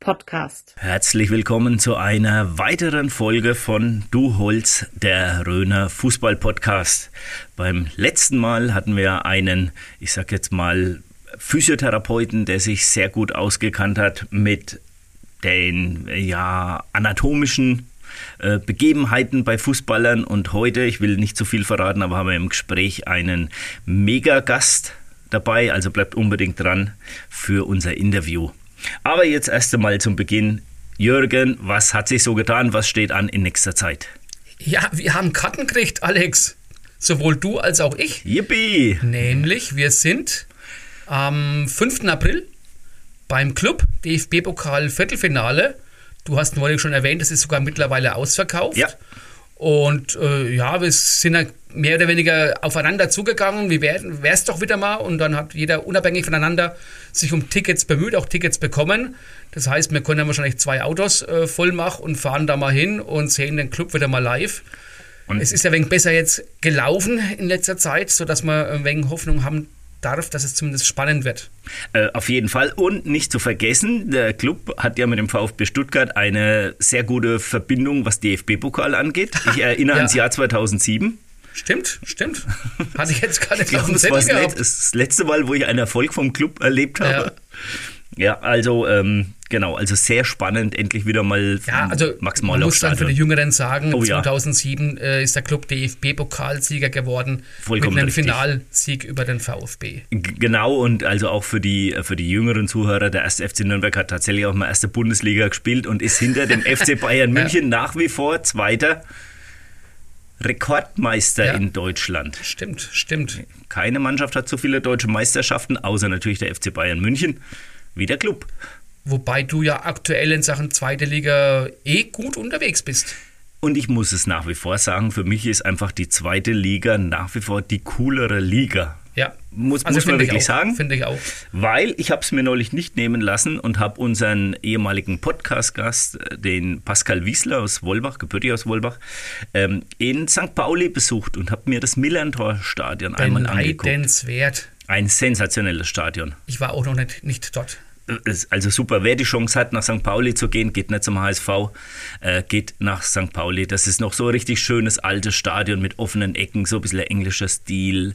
podcast. Herzlich willkommen zu einer weiteren Folge von Du Holz, der Röner Fußball-Podcast. Beim letzten Mal hatten wir einen, ich sag jetzt mal, Physiotherapeuten, der sich sehr gut ausgekannt hat mit den ja, anatomischen äh, Begebenheiten bei Fußballern und heute, ich will nicht zu viel verraten, aber haben wir im Gespräch einen Megagast dabei, also bleibt unbedingt dran für unser Interview. Aber jetzt erst einmal zum Beginn. Jürgen, was hat sich so getan? Was steht an in nächster Zeit? Ja, wir haben Karten gekriegt, Alex. Sowohl du als auch ich. Yippie! Nämlich, wir sind am 5. April beim Club DFB-Pokal Viertelfinale. Du hast neulich schon erwähnt, das ist sogar mittlerweile ausverkauft. Ja. Und äh, ja, wir sind ja mehr oder weniger aufeinander zugegangen. Wie wäre es doch wieder mal? Und dann hat jeder unabhängig voneinander sich um Tickets bemüht, auch Tickets bekommen. Das heißt, wir können dann wahrscheinlich zwei Autos äh, voll machen und fahren da mal hin und sehen den Club wieder mal live. Und es ist ja ein wenig besser jetzt gelaufen in letzter Zeit, sodass wir ein wenig Hoffnung haben, darf, dass es zumindest spannend wird. Äh, auf jeden Fall. Und nicht zu vergessen, der Club hat ja mit dem VfB Stuttgart eine sehr gute Verbindung, was DFB-Pokal angeht. Ich erinnere ja. ans Jahr 2007. Stimmt, stimmt. Hatte ich jetzt ich auf dem das, war das letzte Mal, wo ich einen Erfolg vom Club erlebt habe. Ja. Ja, also ähm, genau, also sehr spannend, endlich wieder mal ja, also Max Man muss dann für die Jüngeren sagen, oh, 2007 ja. äh, ist der Club DFB-Pokalsieger geworden Vollkommen mit einem richtig. Finalsieg über den VfB. G genau und also auch für die für die jüngeren Zuhörer, der erste FC Nürnberg hat tatsächlich auch mal erste Bundesliga gespielt und ist hinter dem FC Bayern München ja. nach wie vor Zweiter. Rekordmeister ja. in Deutschland. Stimmt, stimmt. Keine Mannschaft hat so viele deutsche Meisterschaften, außer natürlich der FC Bayern München wie der Club. Wobei du ja aktuell in Sachen zweite Liga eh gut unterwegs bist. Und ich muss es nach wie vor sagen, für mich ist einfach die zweite Liga nach wie vor die coolere Liga. Ja. Muss, also muss man wirklich auch, sagen. Finde ich auch. Weil ich habe es mir neulich nicht nehmen lassen und habe unseren ehemaligen Podcast-Gast, äh, den Pascal Wiesler aus Wolbach, gebürtig aus Wolbach, ähm, in St. Pauli besucht und habe mir das Millantor-Stadion einmal angeguckt. Ein sensationelles Stadion. Ich war auch noch nicht, nicht dort also super, wer die Chance hat, nach St. Pauli zu gehen, geht nicht zum HSV, äh, geht nach St. Pauli. Das ist noch so ein richtig schönes altes Stadion mit offenen Ecken, so ein bisschen englischer Stil.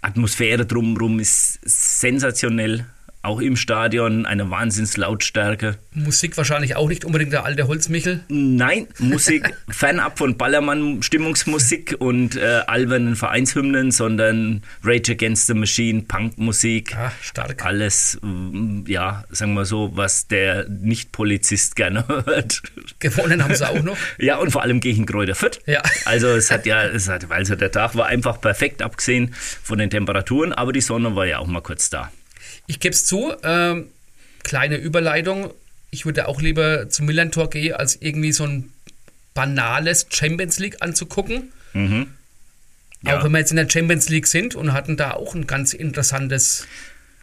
Atmosphäre drumherum ist sensationell auch im Stadion eine Wahnsinnslautstärke. Musik wahrscheinlich auch nicht unbedingt der alte Holzmichel? Nein, Musik fernab von Ballermann Stimmungsmusik und äh, albernen Vereinshymnen, sondern Rage Against the Machine, Punkmusik. Ah, stark. Alles, mm, ja, sagen wir so, was der Nicht-Polizist gerne hört. Gewonnen haben sie auch noch. ja, und vor allem gegen Kräuter Fürth. Ja. Also es hat ja, es hat, also der Tag war einfach perfekt abgesehen von den Temperaturen, aber die Sonne war ja auch mal kurz da. Ich gebe es zu, ähm, kleine Überleitung. Ich würde auch lieber zum Milan-Tor gehen, als irgendwie so ein banales Champions League anzugucken. Mhm. Ja. Auch wenn wir jetzt in der Champions League sind und hatten da auch ein ganz interessantes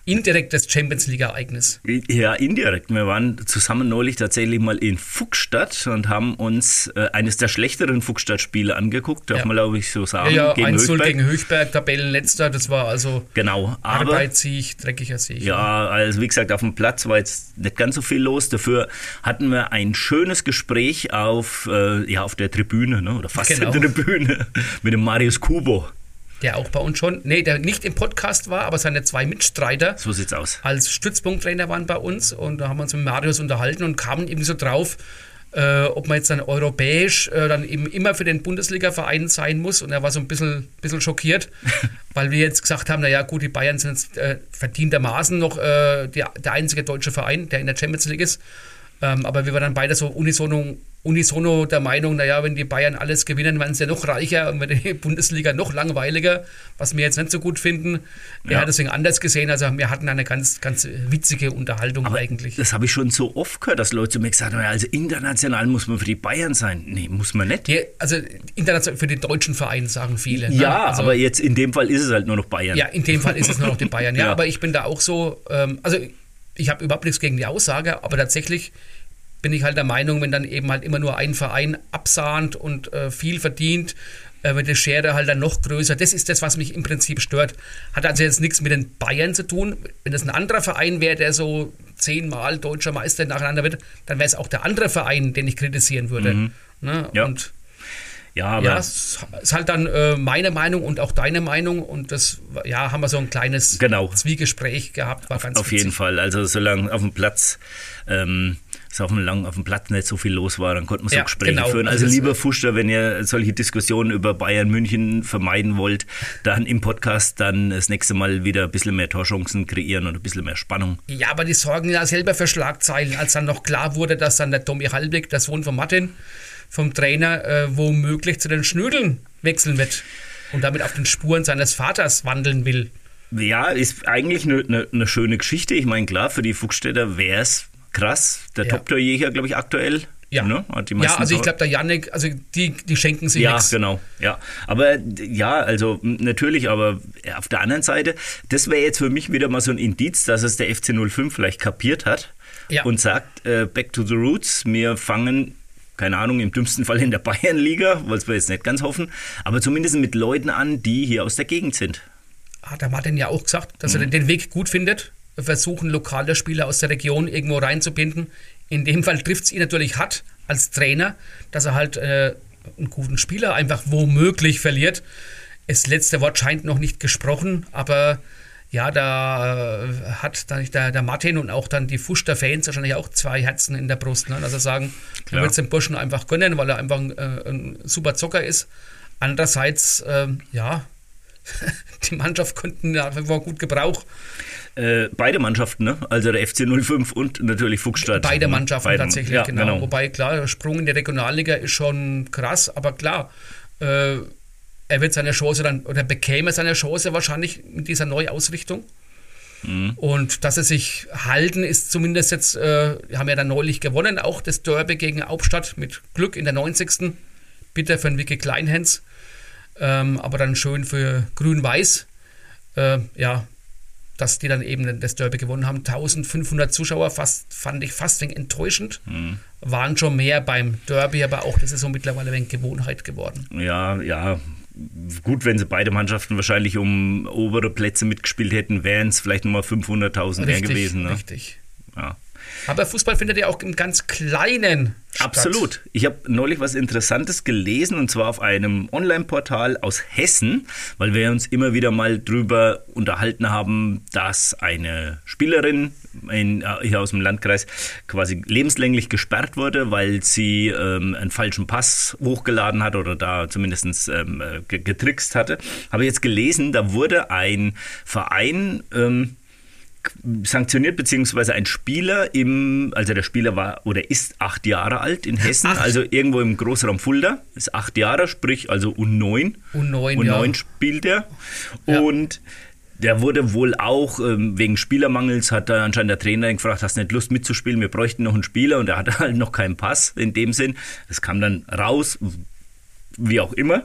indirektes Champions League-Ereignis. Ja, indirekt. Wir waren zusammen neulich tatsächlich mal in Fuchsstadt und haben uns äh, eines der schlechteren Fuchsstadt-Spiele angeguckt, darf ja. man glaube ich so sagen. Ja, ja gegen 1 gegen Höchberg, Tabellenletzter, das war also genau, aber, Arbeitssieg, dreckiger Sieg. Ja, also wie gesagt, auf dem Platz war jetzt nicht ganz so viel los. Dafür hatten wir ein schönes Gespräch auf, äh, ja, auf der Tribüne, ne, oder fast genau. der Tribüne, mit dem Marius Kubo der auch bei uns schon, nee, der nicht im Podcast war, aber seine zwei Mitstreiter. So sieht's aus. Als Stützpunkttrainer waren bei uns und da haben wir uns mit Marius unterhalten und kamen eben so drauf, äh, ob man jetzt dann europäisch äh, dann eben immer für den Bundesliga-Verein sein muss. Und er war so ein bisschen, bisschen schockiert, weil wir jetzt gesagt haben, naja gut, die Bayern sind jetzt äh, verdientermaßen noch äh, die, der einzige deutsche Verein, der in der Champions League ist. Ähm, aber wir waren dann beide so unisono, unisono der Meinung, naja, wenn die Bayern alles gewinnen, werden sie ja noch reicher und wird die Bundesliga noch langweiliger, was wir jetzt nicht so gut finden. Er Ja. hat deswegen anders gesehen. Also wir hatten eine ganz, ganz witzige Unterhaltung Aber eigentlich. das habe ich schon so oft gehört, dass Leute zu mir gesagt haben, also international muss man für die Bayern sein. Nee, muss man nicht. Die, also international für den deutschen Verein sagen viele. ne? Ja, also, aber jetzt in dem Fall ist es halt nur noch Bayern. Ja, in dem Fall ist es nur noch die Bayern. Ja, Ja. aber ich bin da auch so, ähm, also ich habe überhaupt nichts gegen die Aussage, aber tatsächlich bin ich halt der Meinung, wenn dann eben halt immer nur ein Verein absahnt und äh, viel verdient, äh, wird die Schere halt dann noch größer. Das ist das, was mich im Prinzip stört. Hat also jetzt nichts mit den Bayern zu tun. Wenn das ein anderer Verein wäre, der so zehnmal deutscher Meister nacheinander wird, dann wäre es auch der andere Verein, den ich kritisieren würde. Ne? Mhm. Ja. Und Ja, aber ja, es ist halt dann äh, meine Meinung und auch deine Meinung und das, ja, haben wir so ein kleines Genau. Zwiegespräch gehabt, war ganz auf jeden. Fall. Also solange auf dem Platz, ähm, auf dem, lang, auf dem Platz nicht so viel los war, dann konnte man so Ja, Gespräche genau. führen. Also Also das- lieber Fuster, wenn ihr solche Diskussionen über Bayern München vermeiden wollt, dann im Podcast dann das nächste Mal wieder ein bisschen mehr Torchancen kreieren und ein bisschen mehr Spannung. Ja, aber die sorgen ja selber für Schlagzeilen, als dann noch klar wurde, dass dann der Tommy Halbig, der Sohn von Martin, vom Trainer, äh, womöglich zu den Schnödeln wechseln wird und damit auf den Spuren seines Vaters wandeln will. Ja, ist eigentlich eine ne, ne schöne Geschichte. Ich meine, klar, für die Fuchsstädter wäre es krass. Der Ja. Top-Torjäger, glaube ich, aktuell. Ja, Ne? Hat die ja also ich glaube, der Yannick, also die, die schenken sich Ja, nichts. genau. Ja, aber ja, also natürlich, aber ja, auf der anderen Seite, das wäre jetzt für mich wieder mal so ein Indiz, dass es der FC 05 vielleicht kapiert hat Ja. und sagt, äh, back to the roots, wir fangen keine Ahnung, im dümmsten Fall in der Bayernliga, was wir jetzt nicht ganz hoffen, aber zumindest mit Leuten an, die hier aus der Gegend sind. hat der Martin ja auch gesagt, dass Mhm. er den- Weg gut findet. Versuchen, lokale Spieler aus der Region irgendwo reinzubinden. In dem Fall trifft es ihn natürlich hart als Trainer, dass er halt äh, einen guten Spieler einfach womöglich verliert. Das letzte Wort scheint noch nicht gesprochen, aber ja, da äh, hat dann der, der Martin und auch dann die Fuster Fans wahrscheinlich auch zwei Herzen in der Brust. Ne? Also sagen, Klar. wird es dem Burschen einfach gönnen, weil er einfach ein, äh, ein super Zocker ist. Andererseits, ähm, ja, die Mannschaft konnten ja war gut Gebrauch. Äh, beide Mannschaften, ne? also der FC 05 und natürlich Fuchsstadt. Beide ne? Mannschaften Beide- tatsächlich, ja, genau. Wobei, klar, der Sprung in die Regionalliga ist schon krass, aber klar, äh, er wird seine Chance dann, oder bekäme seine Chance wahrscheinlich mit dieser Neuausrichtung. Mhm. Und dass sie sich halten, ist zumindest jetzt, äh, haben ja dann neulich gewonnen, auch das Derby gegen Hauptstadt mit Glück in der 90. Bitter für den Vicky Kleinhens, ähm, aber dann schön für Grün-Weiß. Äh, ja, dass die dann eben das Derby gewonnen haben. 1500 Zuschauer, fast, fand ich fast enttäuschend. Mhm. Waren schon mehr beim Derby, aber auch das ist so mittlerweile ein wenig Gewohnheit geworden. Ja, ja. Gut, wenn sie beide Mannschaften wahrscheinlich um obere Plätze mitgespielt hätten, wären es vielleicht nochmal 500.000 mehr gewesen. Ne? richtig. Ja. Aber Fußball findet ja auch im ganz Kleinen statt. Absolut. Ich habe neulich was Interessantes gelesen und zwar auf einem Online-Portal aus Hessen, weil wir uns immer wieder mal drüber unterhalten haben, dass eine Spielerin in, äh, hier aus dem Landkreis quasi lebenslänglich gesperrt wurde, weil sie ähm, einen falschen Pass hochgeladen hat oder da zumindest ähm, äh, ge- getrickst hatte. Habe jetzt gelesen, da wurde ein Verein ähm, sanktioniert, beziehungsweise ein Spieler im, also der Spieler war oder ist acht Jahre alt in Hessen, Acht. also irgendwo im Großraum Fulda, ist acht Jahre, sprich also U9. U9, U9 ja. spielt er. Ja. Und der wurde wohl auch ähm, wegen Spielermangels, hat da anscheinend der Trainer ihn gefragt, hast du nicht Lust mitzuspielen, wir bräuchten noch einen Spieler und er hatte halt noch keinen Pass in dem Sinn. Das kam dann raus, wie auch immer.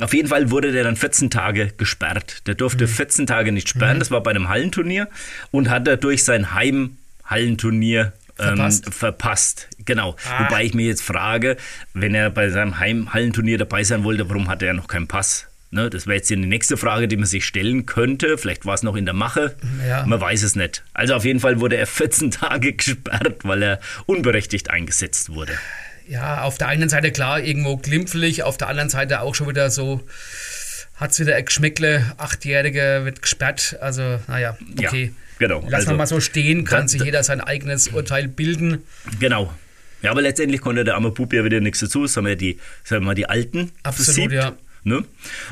Auf jeden Fall wurde der dann 14 Tage gesperrt. Der durfte 14 Tage nicht sperren, das war bei einem Hallenturnier und hat dadurch sein Heimhallenturnier ähm, Verpasst. verpasst. Genau. Ah. Wobei ich mir jetzt frage, wenn er bei seinem Heimhallenturnier dabei sein wollte, warum hatte er noch keinen Pass? Ne, das wäre jetzt die nächste Frage, die man sich stellen könnte. Vielleicht war es noch in der Mache. Ja. Man weiß es nicht. Also auf jeden Fall wurde er 14 Tage gesperrt, weil er unberechtigt eingesetzt wurde. Ja, auf der einen Seite klar, irgendwo glimpflich, auf der anderen Seite auch schon wieder so, hat es wieder ein Geschmäckle, Achtjährige wird gesperrt. Also, naja, okay. Ja, genau. Lass Also, mal mal so stehen, kann da- sich jeder sein eigenes Urteil bilden. Genau. Ja, aber letztendlich konnte der arme Bub ja wieder nichts dazu. Das haben ja die, sagen wir mal, die Alten Absolut, versiebt. ja. Ne?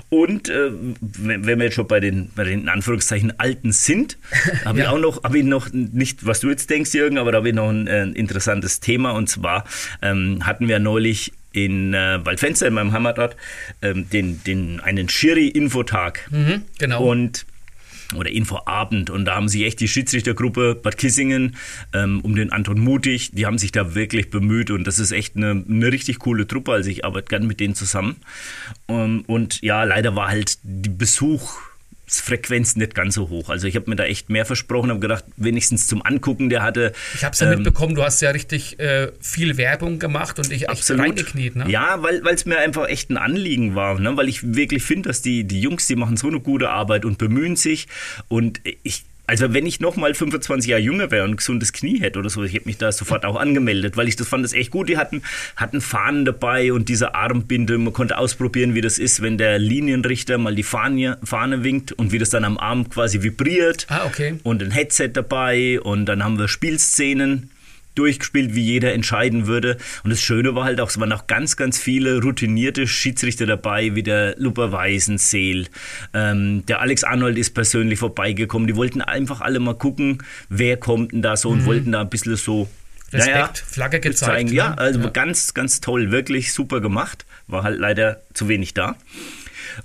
Und äh, wenn, wenn wir jetzt schon bei den, bei den in Anführungszeichen Alten sind, habe Ja. ich auch noch, habe ich noch nicht, was du jetzt denkst, Jürgen, aber da habe ich noch ein, äh, interessantes Thema. Und zwar ähm, hatten wir neulich in äh, Waldfenster, in meinem Heimatort, ähm, den, den, einen Schiri-Infotag. Mhm, genau. Und oder Infoabend und da haben sich echt die Schiedsrichtergruppe Bad Kissingen ähm, um den Anton Mutig, die haben sich da wirklich bemüht. Und das ist echt eine, eine richtig coole Truppe, also ich arbeite gern mit denen zusammen. Ähm, und ja, leider war halt die Besuchsfrequenz nicht ganz so hoch, also ich habe mir da echt mehr versprochen, habe gedacht, wenigstens zum Angucken, der hatte ich habe es ja ähm, mitbekommen, du hast ja richtig äh, viel Werbung gemacht und dich echt reingekniet. Ne? Ja, weil es mir einfach echt ein Anliegen war, ne? weil ich wirklich finde, dass die, die Jungs, die machen so eine gute Arbeit und bemühen sich und ich also wenn ich nochmal 25 Jahre jünger wäre und ein gesundes Knie hätte oder so, ich hätte mich da sofort auch angemeldet, weil ich das fand das echt gut. Die hatten, hatten Fahnen dabei und diese Armbinde, man konnte ausprobieren, wie das ist, wenn der Linienrichter mal die Fahne, Fahne winkt und wie das dann am Arm quasi vibriert. Ah, okay. Und ein Headset dabei und dann haben wir Spielszenen durchgespielt, wie jeder entscheiden würde. Und das Schöne war halt auch, es waren auch ganz, ganz viele routinierte Schiedsrichter dabei, wie der Luper Weisenseel. Ähm, der Alex Arnold ist persönlich vorbeigekommen. Die wollten einfach alle mal gucken, wer kommt denn da so und wollten da ein bisschen so Mhm. Respekt, Flagge gezeigt, zeigen. ne? Ja, also Ja. ganz, ganz toll, wirklich super gemacht. War halt leider zu wenig da.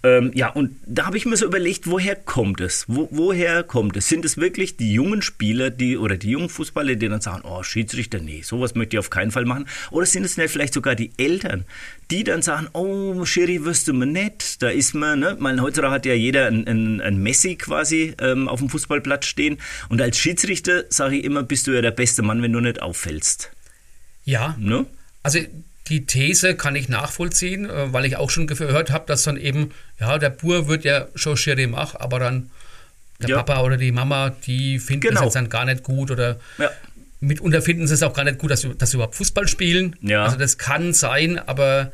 Ähm, ja, und da habe ich mir so überlegt, woher kommt es? Wo, woher kommt es? Sind es wirklich die jungen Spieler, die oder die jungen Fußballer, die dann sagen, oh, Schiedsrichter, nee, sowas möchte ich auf keinen Fall machen? Oder sind es nicht vielleicht sogar die Eltern, die dann sagen, oh, Schiri, wirst du mir nicht? Da ist man, ne? Mein heutzutage hat ja jeder ein, ein, ein Messi quasi ähm, auf dem Fußballplatz stehen. Und als Schiedsrichter sage ich immer, bist du ja der beste Mann, wenn du nicht auffällst. Ja, Ne? also die These kann ich nachvollziehen, äh, weil ich auch schon gehört habe, dass dann eben, ja, der Bur wird ja schon Schiri machen, aber dann der Ja. Papa oder die Mama, die finden Genau. es jetzt dann gar nicht gut oder Ja. mitunter finden sie es auch gar nicht gut, dass sie, dass sie überhaupt Fußball spielen. Ja. Also das kann sein, aber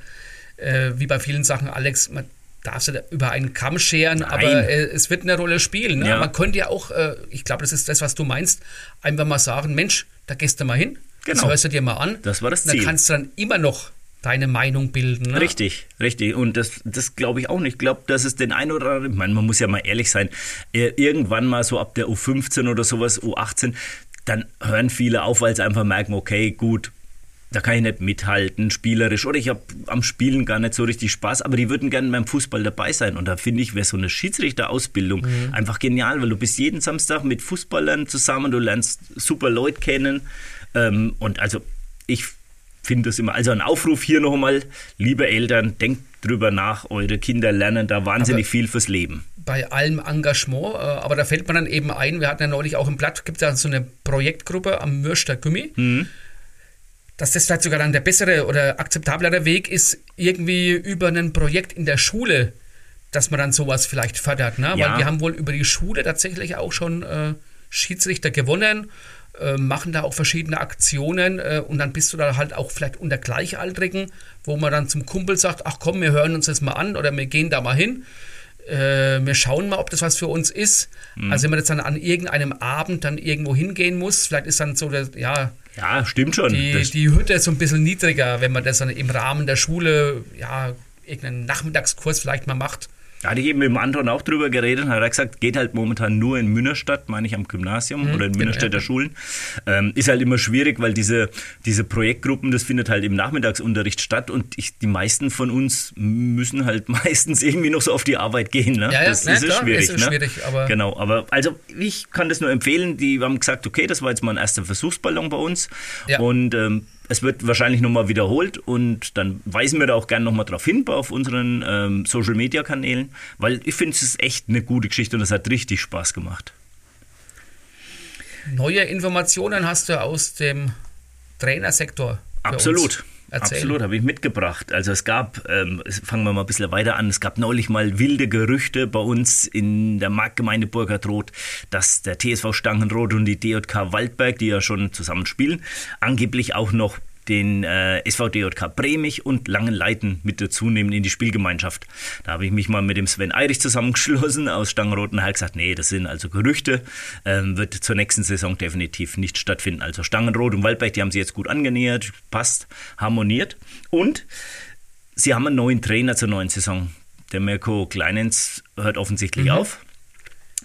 äh, wie bei vielen Sachen, Alex, man darf sie da über einen Kamm scheren, Nein. aber äh, es wird eine Rolle spielen. Ne? Ja. Man könnte ja auch, äh, ich glaube, das ist das, was du meinst, einfach mal sagen, Mensch, da gehst du mal hin, das Genau. hörst du dir mal an. Das war das Und Ziel. Da kannst du dann immer noch deine Meinung bilden. Ne? Richtig, richtig. Und das, das glaube ich auch nicht. Ich glaube, dass es den einen oder anderen, ich meine, man muss ja mal ehrlich sein, äh, irgendwann mal so ab der U15 oder sowas, U18, dann hören viele auf, weil sie einfach merken, okay, gut, da kann ich nicht mithalten, spielerisch. Oder ich habe am Spielen gar nicht so richtig Spaß, aber die würden gerne beim Fußball dabei sein. Und da finde ich, wäre so eine Schiedsrichterausbildung einfach genial, weil du bist jeden Samstag mit Fußballern zusammen, du lernst super Leute kennen. Ähm, und also ich finde das immer, also ein Aufruf hier noch einmal, liebe Eltern, denkt drüber nach, eure Kinder lernen da wahnsinnig Aber- viel fürs Leben. bei allem Engagement, äh, aber da fällt man dann eben ein, wir hatten ja neulich auch im Blatt, gibt es ja so eine Projektgruppe am Mürster Gummi, Mhm. dass das vielleicht sogar dann der bessere oder akzeptablere Weg ist, irgendwie über ein Projekt in der Schule, dass man dann sowas vielleicht fördert. Ne? Ja. Weil wir haben wohl über die Schule tatsächlich auch schon äh, Schiedsrichter gewonnen, äh, machen da auch verschiedene Aktionen äh, und dann bist du da halt auch vielleicht unter Gleichaltrigen, wo man dann zum Kumpel sagt, ach komm, wir hören uns das mal an oder wir gehen da mal hin. Äh, wir schauen mal, ob das was für uns ist. Mhm. Also wenn man jetzt dann an irgendeinem Abend dann irgendwo hingehen muss, vielleicht ist dann so der, ja, Ja, stimmt schon. die, Das- die Hütte so ein bisschen niedriger, wenn man das dann im Rahmen der Schule, ja, irgendeinen Nachmittagskurs vielleicht mal macht. Da hatte ich eben mit dem Anton auch drüber geredet, hat er gesagt, geht halt momentan nur in Münnerstadt, meine ich am Gymnasium oder in genau, Münnerstädter ja. Schulen. Ähm, ist halt immer schwierig, weil diese, diese Projektgruppen, das findet halt im Nachmittagsunterricht statt und ich, die meisten von uns müssen halt meistens irgendwie noch so auf die Arbeit gehen. Ne? Ja, ja, das na ist klar, schwierig. ist ne? schwierig, aber- genau, aber also ich kann das nur empfehlen, die haben gesagt, okay, das war jetzt mal ein erster Versuchsballon bei uns Ja. und ähm, es wird wahrscheinlich nochmal wiederholt und dann weisen wir da auch gerne nochmal drauf hin auf unseren ähm, Social Media Kanälen, weil ich finde, es ist echt eine gute Geschichte und es hat richtig Spaß gemacht. Neue Informationen hast du aus dem Trainersektor. Absolut. uns. Erzähl. Absolut, habe ich mitgebracht. Also es gab, ähm, fangen wir mal ein bisschen weiter an, es gab neulich mal wilde Gerüchte bei uns in der Marktgemeinde Burgertroth, dass der TSV Stangenroth und die DJK Waldberg, die ja schon zusammen spielen, angeblich auch noch den äh, SVDJK Bremich und Langenleiten mit dazu nehmen in die Spielgemeinschaft. Da habe ich mich mal mit dem Sven Eirich zusammengeschlossen aus Stangenrot und hat gesagt, nee, das sind also Gerüchte, ähm, wird zur nächsten Saison definitiv nicht stattfinden. Also Stangenrot und Waldberg, die haben sie jetzt gut angenähert, passt, harmoniert und sie haben einen neuen Trainer zur neuen Saison. Der Mirko Kleinens hört offensichtlich mhm. auf.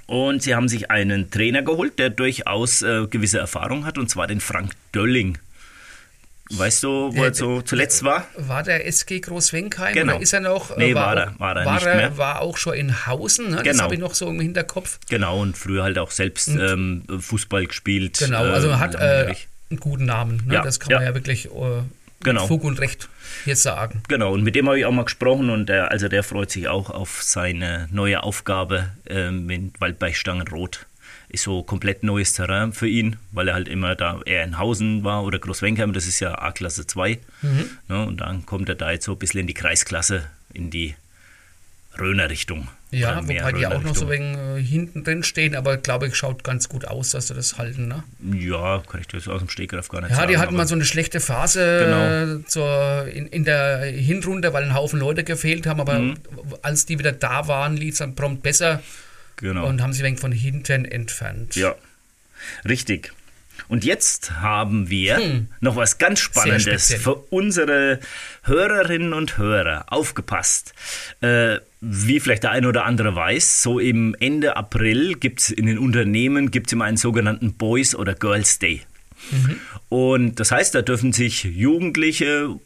Und sie haben sich einen Trainer geholt, der durchaus äh, gewisse Erfahrung hat, und zwar den Frank Dölling. Weißt du, wo er so zuletzt war? War der SG Großwenkheim genau. oder ist er noch? Nee, war, war er, war er war nicht er, mehr. War auch schon in Hausen, ne? genau. das habe ich noch so im Hinterkopf. Genau, und früher halt auch selbst ähm, Fußball gespielt. Genau, also er hat äh, einen guten Namen, ne? Ja, das kann man ja wirklich äh, genau. Fug und Recht jetzt sagen. Genau, und mit dem habe ich auch mal gesprochen und der, also der freut sich auch auf seine neue Aufgabe ähm, in Waldberg Stangenrot ist so komplett neues Terrain für ihn, weil er halt immer da eher in Hausen war oder Großwenkheim, das ist ja A-Klasse 2. Mhm. Ne, und dann kommt er da jetzt so ein bisschen in die Kreisklasse, in die Röner Richtung. Ja, wobei die auch noch so wegen äh, hinten drin stehen, aber glaube ich, schaut ganz gut aus, dass sie das halten. Ne? Ja, kann ich das aus dem Stegreif gar nicht ja, sagen. Ja, die hatten mal so eine schlechte Phase genau. zur, in, in der Hinrunde, weil ein Haufen Leute gefehlt haben, aber mhm. als die wieder da waren, lief es dann prompt besser. Genau. Und haben sie wenig von hinten entfernt. Ja, richtig. Und jetzt haben wir hm. noch was ganz Spannendes für unsere Hörerinnen und Hörer. Aufgepasst. Äh, wie vielleicht der eine oder andere weiß, so im Ende April gibt es in den Unternehmen gibt's immer einen sogenannten Boys- oder Girls Day. Mhm. Und das heißt, da dürfen sich Jugendliche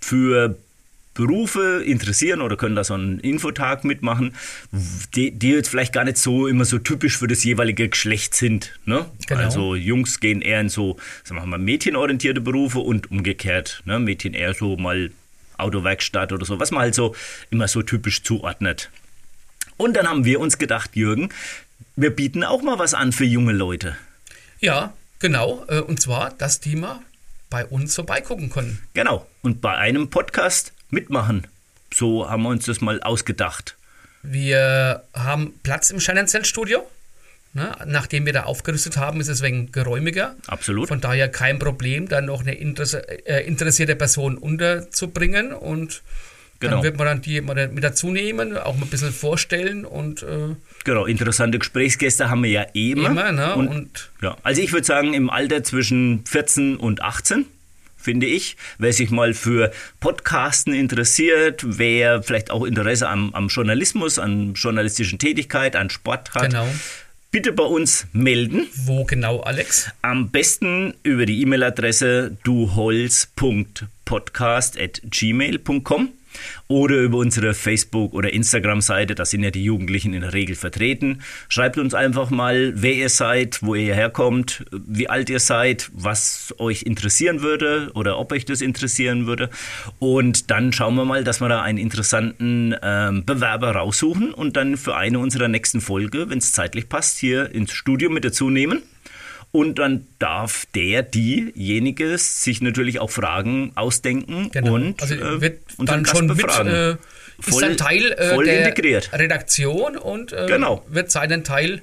für Berufe interessieren oder können da so einen Infotag mitmachen, die, die jetzt vielleicht gar nicht so immer so typisch für das jeweilige Geschlecht sind. Ne? Genau. Also Jungs gehen eher in so, sagen wir mal, mädchenorientierte Berufe und umgekehrt. Ne? Mädchen eher so mal Autowerkstatt oder so, was man halt so immer so typisch zuordnet. Und dann haben wir uns gedacht, Jürgen, wir bieten auch mal was an für junge Leute. Ja, genau. Äh, und zwar, dass die mal bei uns vorbeigucken können. Genau. Und bei einem Podcast mitmachen. So haben wir uns das mal ausgedacht. Wir haben Platz im Scheinenzell-Studio. Ne? Nachdem wir da aufgerüstet haben, ist es wegen geräumiger. Absolut. Von daher kein Problem, dann noch eine interesse äh, interessierte Person unterzubringen und Genau. Dann wird man dann die mal mit dazu nehmen, auch mal ein bisschen vorstellen und äh, genau interessante Gesprächsgäste haben wir ja eh immer. Immer, ne? Und, und ja, also ich würde sagen im Alter zwischen 14 und 18 finde ich. Wer sich mal für Podcasten interessiert, wer vielleicht auch Interesse am, am Journalismus, an journalistischen Tätigkeit, an Sport hat. Genau. Bitte bei uns melden. Wo genau, Alex? Am besten über die E-Mail-Adresse duholz.podcast.gmail.com oder über unsere Facebook- oder Instagram-Seite. Da sind ja die Jugendlichen in der Regel vertreten. Schreibt uns einfach mal, wer ihr seid, wo ihr herkommt, wie alt ihr seid, was euch interessieren würde oder ob euch das interessieren würde. Und dann schauen wir mal, dass wir da einen interessanten ähm, Bewerber raussuchen und dann für eine unserer nächsten Folge, wenn es zeitlich passt, hier ins Studio mit dazu nehmen. Und dann darf der, diejenige sich natürlich auch Fragen ausdenken genau. und also äh, wird dann schon befragen. mit, äh, voll, ist dann Teil äh, der integriert. Redaktion und äh, genau. wird seinen Teil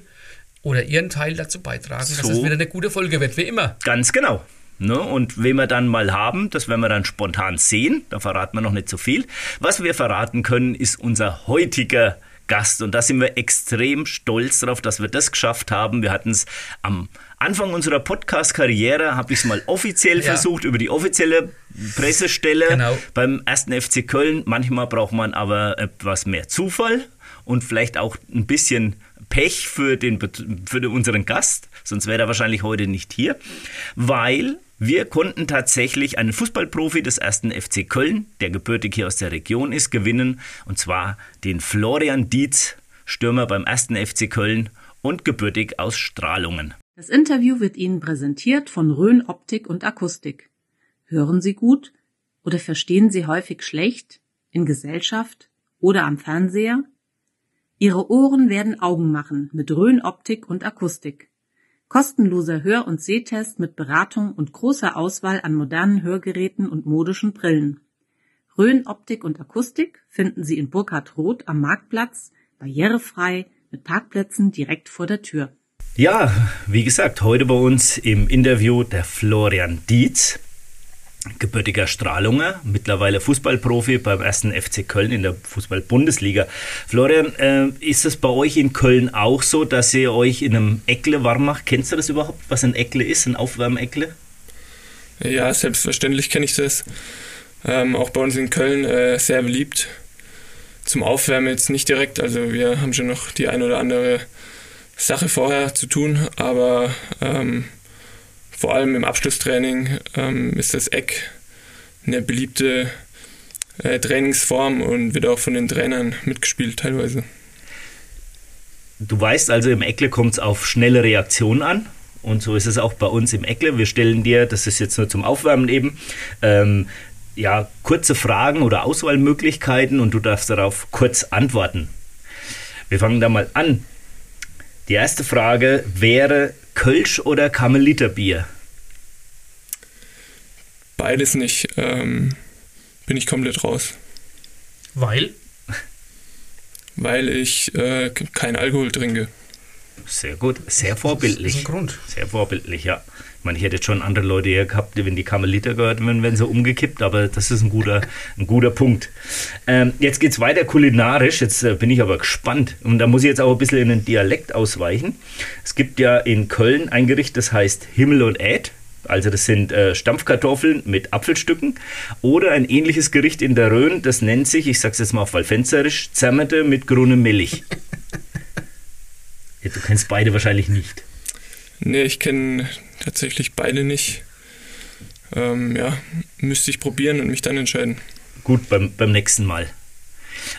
oder ihren Teil dazu beitragen, so. dass es wieder eine gute Folge wird, wie immer. Ganz genau. Ne? Und wen wir dann mal haben, das werden wir dann spontan sehen. Da verraten wir noch nicht so viel. Was wir verraten können, ist unser heutiger Gast. Und da sind wir extrem stolz drauf, dass wir das geschafft haben. Wir hatten es am Anfang unserer Podcast-Karriere, habe ich es mal offiziell ja. versucht, über die offizielle Pressestelle genau. beim ersten FC Köln. Manchmal braucht man aber etwas mehr Zufall und vielleicht auch ein bisschen Pech für, den, für unseren Gast, sonst wäre er wahrscheinlich heute nicht hier, weil wir konnten tatsächlich einen Fußballprofi des ersten FC Köln, der gebürtig hier aus der Region ist, gewinnen, und zwar den Florian Dietz, Stürmer beim ersten FC Köln und gebürtig aus Strahlungen. Das Interview wird Ihnen präsentiert von Rhön Optik und Akustik. Hören Sie gut oder verstehen Sie häufig schlecht in Gesellschaft oder am Fernseher? Ihre Ohren werden Augen machen mit Rhön Optik und Akustik. Kostenloser Hör- und Sehtest mit Beratung und großer Auswahl an modernen Hörgeräten und modischen Brillen. Rhön Optik und Akustik finden Sie in Burkhard Roth am Marktplatz, barrierefrei, mit Parkplätzen direkt vor der Tür. Ja, wie gesagt, heute bei uns im Interview der Florian Dietz, gebürtiger Strahlunger, mittlerweile Fußballprofi beim ersten FC Köln in der Fußball-Bundesliga. Florian, äh, ist es bei euch in Köln auch so, dass ihr euch in einem Eckle warm macht? Kennst du das überhaupt, was ein Eckle ist, ein Aufwärmeckle? Ja, selbstverständlich kenne ich das. Ähm, auch bei uns in Köln äh, sehr beliebt. Zum Aufwärmen jetzt nicht direkt, also wir haben schon noch die ein oder andere Sache vorher zu tun, aber ähm, vor allem im Abschlusstraining ähm, ist das Eck eine beliebte äh, Trainingsform und wird auch von den Trainern mitgespielt teilweise. Du weißt also, im Eckle kommt es auf schnelle Reaktionen an. Und so ist es auch bei uns im Eckle. Wir stellen dir, das ist jetzt nur zum Aufwärmen eben, ähm, ja, kurze Fragen oder Auswahlmöglichkeiten und du darfst darauf kurz antworten. Wir fangen da mal an. Die erste Frage wäre Kölsch oder Karmeliterbier? Beides nicht. Ähm, bin ich komplett raus. Weil? Weil ich äh, keinen Alkohol trinke. Sehr gut, sehr vorbildlich. Das ist ein Grund. Sehr vorbildlich, ja. Ich meine, ich hätte jetzt schon andere Leute hier gehabt, wenn die Karmeliter gehört werden, wenn sie umgekippt, aber das ist ein guter, ein guter Punkt. Ähm, jetzt geht es weiter kulinarisch, jetzt äh, bin ich aber gespannt und da muss ich jetzt auch ein bisschen in den Dialekt ausweichen. Es gibt ja in Köln ein Gericht, das heißt Himmel und Äd. Also das sind äh, Stampfkartoffeln mit Apfelstücken oder ein ähnliches Gericht in der Rhön, das nennt sich, ich sag's jetzt mal auf Walfenzerisch, Zermete mit grünem Milch. ja, du kennst beide wahrscheinlich nicht. Nee, ich kenne tatsächlich beide nicht. Ähm, ja, müsste ich probieren und mich dann entscheiden. Gut, beim, beim nächsten Mal.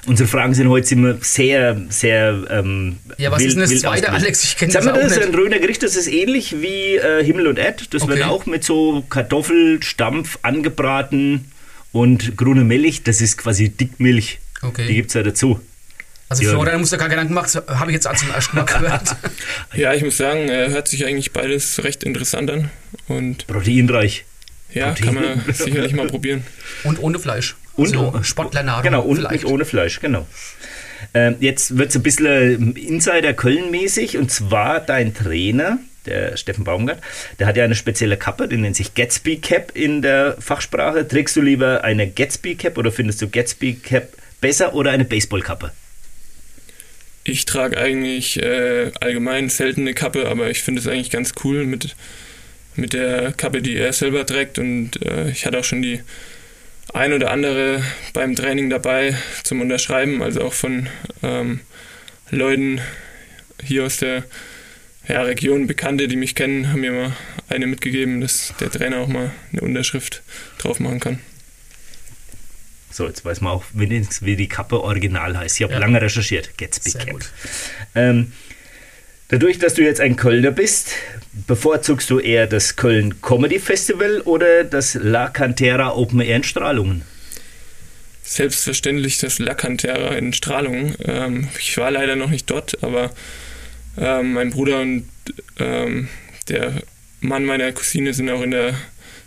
Unsere Fragen sind heute immer sehr, sehr. Ähm, Ja, was wild- ist denn das zweite. Alex? Ich kenne das wir auch das, nicht. ein Röner Gericht, das ist ähnlich wie äh, Himmel und Erd. Das wird Okay. auch mit so Kartoffelstampf angebraten und grüne Milch. Das ist quasi Dickmilch. Okay. Die gibt es ja dazu. Also Ja. Florian muss da gar Gedanken machen, habe ich jetzt zum ersten Mal gehört. Ja, ich muss sagen, äh, hört sich eigentlich beides recht interessant an. Und Proteinreich. ja, Protein. kann man sicherlich mal probieren. Und ohne Fleisch. Und so Sportlernahrung. Genau, und vielleicht. nicht ohne Fleisch, genau. Ähm, jetzt wird es ein bisschen Insider Köln-mäßig und zwar dein Trainer, der Steffen Baumgart, der hat ja eine spezielle Kappe, die nennt sich Gatsby Cap in der Fachsprache. Trägst du lieber eine Gatsby Cap oder findest du Gatsby Cap besser oder eine Baseballkappe? Ich trage eigentlich äh, allgemein selten eine Kappe, aber ich finde es eigentlich ganz cool mit, mit der Kappe, die er selber trägt. Und äh, ich hatte auch schon die ein oder andere beim Training dabei zum Unterschreiben, also auch von ähm, Leuten hier aus der ja, Region, Bekannte, die mich kennen, haben mir mal eine mitgegeben, dass der Trainer auch mal eine Unterschrift drauf machen kann. So, jetzt weiß man auch wenigstens, wie die Kappe original heißt. Ich habe Ja. lange recherchiert. Gatsby Sehr Cap. Ähm, dadurch, dass du jetzt ein Kölner bist, bevorzugst du eher das Köln Comedy Festival oder das La Cantera Open Air in Strahlungen? Selbstverständlich das La Cantera in Strahlung. Ähm, ich war leider noch nicht dort, aber ähm, mein Bruder und ähm, der Mann meiner Cousine sind auch in der,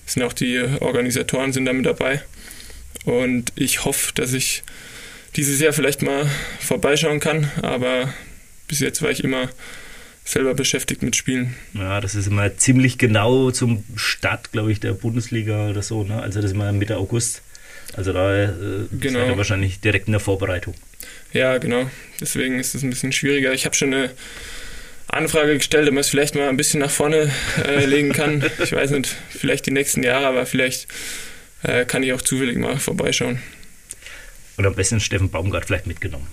sind auch die Organisatoren sind da mit dabei. Und ich hoffe, dass ich dieses Jahr vielleicht mal vorbeischauen kann, aber bis jetzt war ich immer selber beschäftigt mit Spielen. Ja, das ist immer ziemlich genau zum Start, glaube ich, der Bundesliga oder so. Ne? Also das ist immer Mitte August. Also da äh, Genau. seid ihr wahrscheinlich direkt in der Vorbereitung. Ja, genau. Deswegen ist es ein bisschen schwieriger. Ich habe schon eine Anfrage gestellt, ob man es vielleicht mal ein bisschen nach vorne äh, legen kann. Ich weiß nicht, vielleicht die nächsten Jahre, aber vielleicht äh, kann ich auch zufällig mal vorbeischauen. Und am besten Steffen Baumgart vielleicht mitgenommen.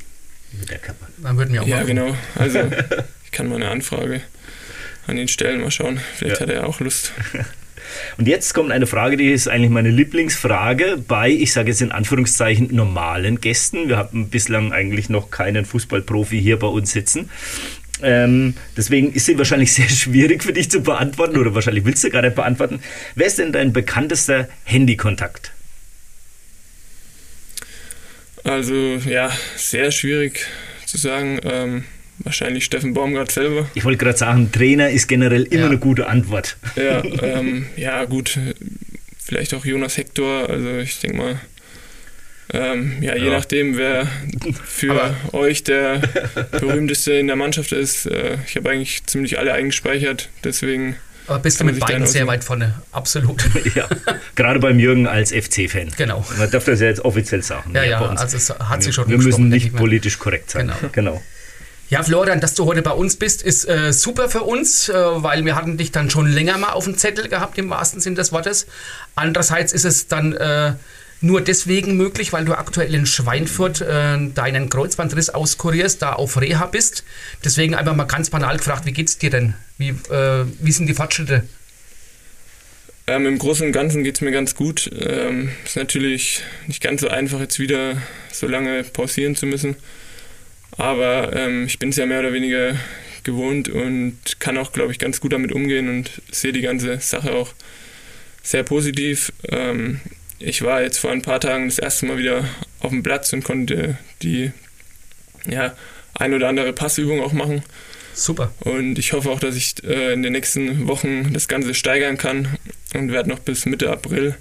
Mit der Kappe. Dann würden wir auch Ja, machen. genau. Also ich kann mal eine Anfrage an ihn stellen, mal schauen. Vielleicht Ja. hat er ja auch Lust. Und jetzt kommt eine Frage, die ist eigentlich meine Lieblingsfrage bei, ich sage jetzt in Anführungszeichen, normalen Gästen. Wir haben bislang eigentlich noch keinen Fußballprofi hier bei uns sitzen. Ähm, deswegen ist sie wahrscheinlich sehr schwierig für dich zu beantworten oder wahrscheinlich willst du gar nicht beantworten. Wer ist denn dein bekanntester Handykontakt? Also ja, sehr schwierig zu sagen. Ähm, wahrscheinlich Steffen Baumgart selber. Ich wollte gerade sagen, Trainer ist generell immer Ja. eine gute Antwort. Ja, ähm, ja gut. Vielleicht auch Jonas Hector. Also ich denke mal, Ähm, ja, je nachdem, wer für Aber euch der berühmteste in der Mannschaft ist. Äh, ich habe eigentlich ziemlich alle eingespeichert, deswegen. Aber bist du mit beiden sehr weit vorne, absolut. ja, gerade beim Jürgen als FC-Fan. Genau. Man darf das ja jetzt offiziell sagen. Ja, ja, also es hat sie schon Wir müssen nicht politisch korrekt sein. Genau. genau. Ja, Florian, dass du heute bei uns bist, ist äh, super für uns, äh, weil wir hatten dich dann schon länger mal auf dem Zettel gehabt, im wahrsten Sinn des Wortes. Andererseits ist es dann äh, nur deswegen möglich, weil du aktuell in Schweinfurt äh, deinen Kreuzbandriss auskurierst, da auf Reha bist. Deswegen einfach mal ganz banal gefragt, wie geht's dir denn? Wie, äh, wie sind die Fortschritte? Ähm, Im Großen und Ganzen geht es mir ganz gut. Ähm, ist natürlich nicht ganz so einfach, jetzt wieder so lange pausieren zu müssen. Aber ähm, ich bin es ja mehr oder weniger gewohnt und kann auch, glaube ich, ganz gut damit umgehen und sehe die ganze Sache auch sehr positiv. Ähm, ich war jetzt vor ein paar Tagen das erste Mal wieder auf dem Platz und konnte die ja, ein oder andere Passübung auch machen. Super. Und ich hoffe auch, dass ich äh, in den nächsten Wochen das Ganze steigern kann und werde noch bis Mitte April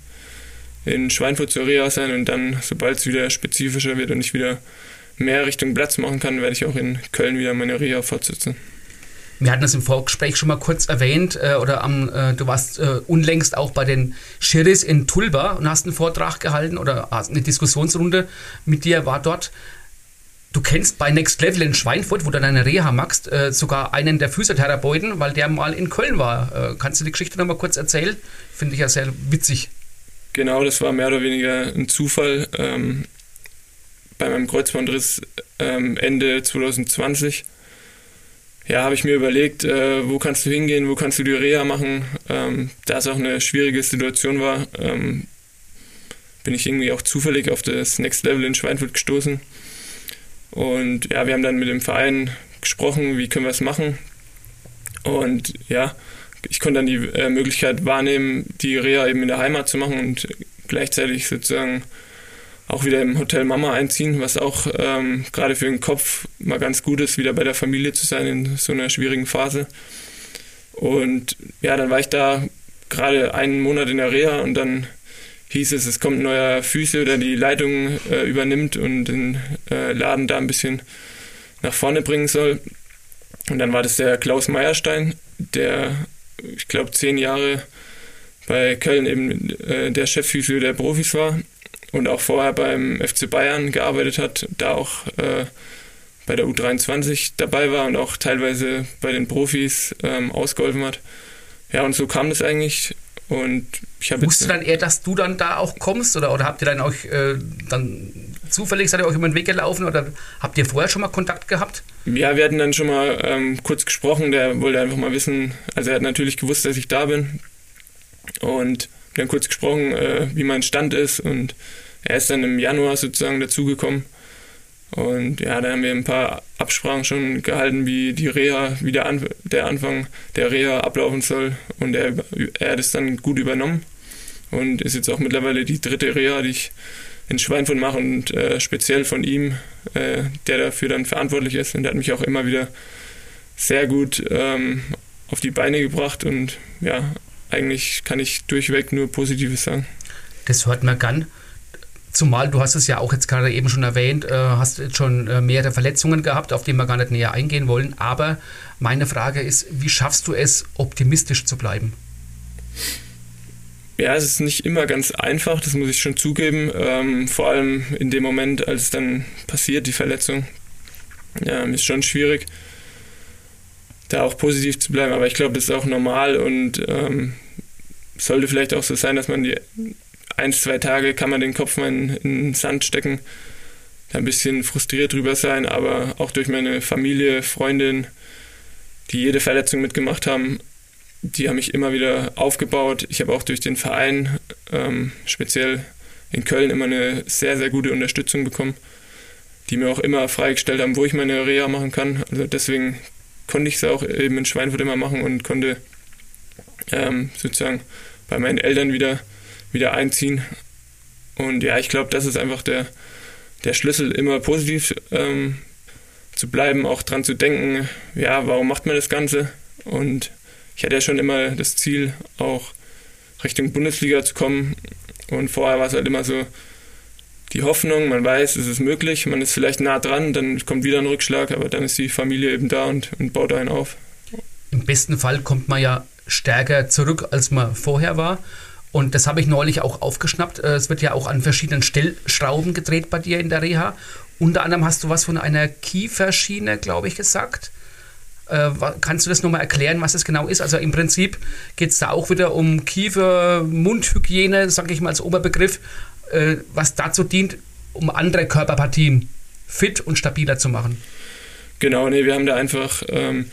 in Schweinfurt zur Reha sein und dann, sobald es wieder spezifischer wird und ich wieder mehr Richtung Platz machen kann, werde ich auch in Köln wieder meine Reha fortsetzen. Wir hatten das im Vorgespräch schon mal kurz erwähnt, äh, oder am, äh, du warst äh, unlängst auch bei den Schiris in Tulba und hast einen Vortrag gehalten oder eine Diskussionsrunde mit dir war dort. Du kennst bei Next Level in Schweinfurt, wo du deine Reha machst, äh, sogar einen der Physiotherapeuten, weil der mal in Köln war. Äh, kannst du die Geschichte noch mal kurz erzählen? Finde ich ja sehr witzig. Genau, das war mehr oder weniger ein Zufall. Ähm, bei meinem Kreuzbandriss ähm, Ende 2020 ja, habe ich mir überlegt, äh, wo kannst du hingehen, wo kannst du die Reha machen. Ähm, da es auch eine schwierige Situation war, ähm, bin ich irgendwie auch zufällig auf das Next Level in Schweinfurt gestoßen. Und ja, wir haben dann mit dem Verein gesprochen, wie können wir es machen. Und ja, ich konnte dann die äh, Möglichkeit wahrnehmen, die Reha eben in der Heimat zu machen und gleichzeitig sozusagen auch wieder im Hotel Mama einziehen, was auch ähm, gerade für den Kopf mal ganz gut ist, wieder bei der Familie zu sein in so einer schwierigen Phase. Und ja, dann war ich da gerade einen Monat in der Reha und dann hieß es, es kommt ein neuer Füße, der die Leitung äh, übernimmt und den äh, Laden da ein bisschen nach vorne bringen soll. Und dann war das der Klaus Meierstein, der, ich glaube, zehn Jahre bei Köln eben äh, der Chefphysio der Profis war und auch vorher beim FC Bayern gearbeitet hat, da auch äh, bei der U23 dabei war und auch teilweise bei den Profis ähm, ausgeholfen hat. Ja, und so kam das eigentlich. Und ich habe Wusste dann eher, dass du dann da auch kommst oder, oder habt ihr dann euch äh, dann zufällig seid ihr euch über den Weg gelaufen oder habt ihr vorher schon mal Kontakt gehabt? Ja, wir hatten dann schon mal ähm, kurz gesprochen. Der wollte einfach mal wissen, also er hat natürlich gewusst, dass ich da bin und dann kurz gesprochen, äh, wie mein Stand ist und er ist dann im Januar sozusagen dazugekommen. Und ja, da haben wir ein paar Absprachen schon gehalten, wie die Reha, wie der, An der Anfang der Reha ablaufen soll. Und er, er hat es dann gut übernommen und ist jetzt auch mittlerweile die dritte Reha, die ich in Schweinfurt mache und äh, speziell von ihm, äh, der dafür dann verantwortlich ist. Und der hat mich auch immer wieder sehr gut ähm, auf die Beine gebracht und ja, eigentlich kann ich durchweg nur Positives sagen. Das hört man gern. Zumal du hast es ja auch jetzt gerade eben schon erwähnt, äh, hast jetzt schon äh, mehrere Verletzungen gehabt, auf die wir gar nicht näher eingehen wollen. Aber meine Frage ist, wie schaffst du es, optimistisch zu bleiben? Ja, es ist nicht immer ganz einfach, das muss ich schon zugeben. Ähm, vor allem in dem Moment, als es dann passiert, die Verletzung. Ja, ist schon schwierig, da auch positiv zu bleiben. Aber ich glaube, das ist auch normal und ähm, sollte vielleicht auch so sein, dass man die ein, zwei Tage kann man den Kopf mal in, in den Sand stecken, da ein bisschen frustriert drüber sein, aber auch durch meine Familie, Freundin, die jede Verletzung mitgemacht haben, die haben mich immer wieder aufgebaut. Ich habe auch durch den Verein, ähm, speziell in Köln, immer eine sehr, sehr gute Unterstützung bekommen, die mir auch immer freigestellt haben, wo ich meine Reha machen kann. Also deswegen konnte ich es auch eben in Schweinfurt immer machen und konnte ähm, sozusagen bei meinen Eltern wieder wieder einziehen. Und ja, ich glaube, das ist einfach der, der Schlüssel, immer positiv ähm, zu bleiben, auch dran zu denken, ja, warum macht man das Ganze? Und ich hatte ja schon immer das Ziel, auch Richtung Bundesliga zu kommen. Und vorher war es halt immer so, die Hoffnung, man weiß, es ist möglich, man ist vielleicht nah dran, dann kommt wieder ein Rückschlag, aber dann ist die Familie eben da und, und baut einen auf. Im besten Fall kommt man ja stärker zurück, als man vorher war. Und das habe ich neulich auch aufgeschnappt. Äh, es wird ja auch an verschiedenen Stellschrauben gedreht bei dir in der Reha. Unter anderem hast du was von einer Kieferschiene, glaube ich, gesagt. Äh, kannst du das nochmal erklären, was das genau ist? Also im Prinzip geht es da auch wieder um Kiefer-Mundhygiene, sage ich mal als Oberbegriff, äh, was dazu dient, um andere Körperpartien fit und stabiler zu machen. Genau, nee, wir haben da einfach, ähm,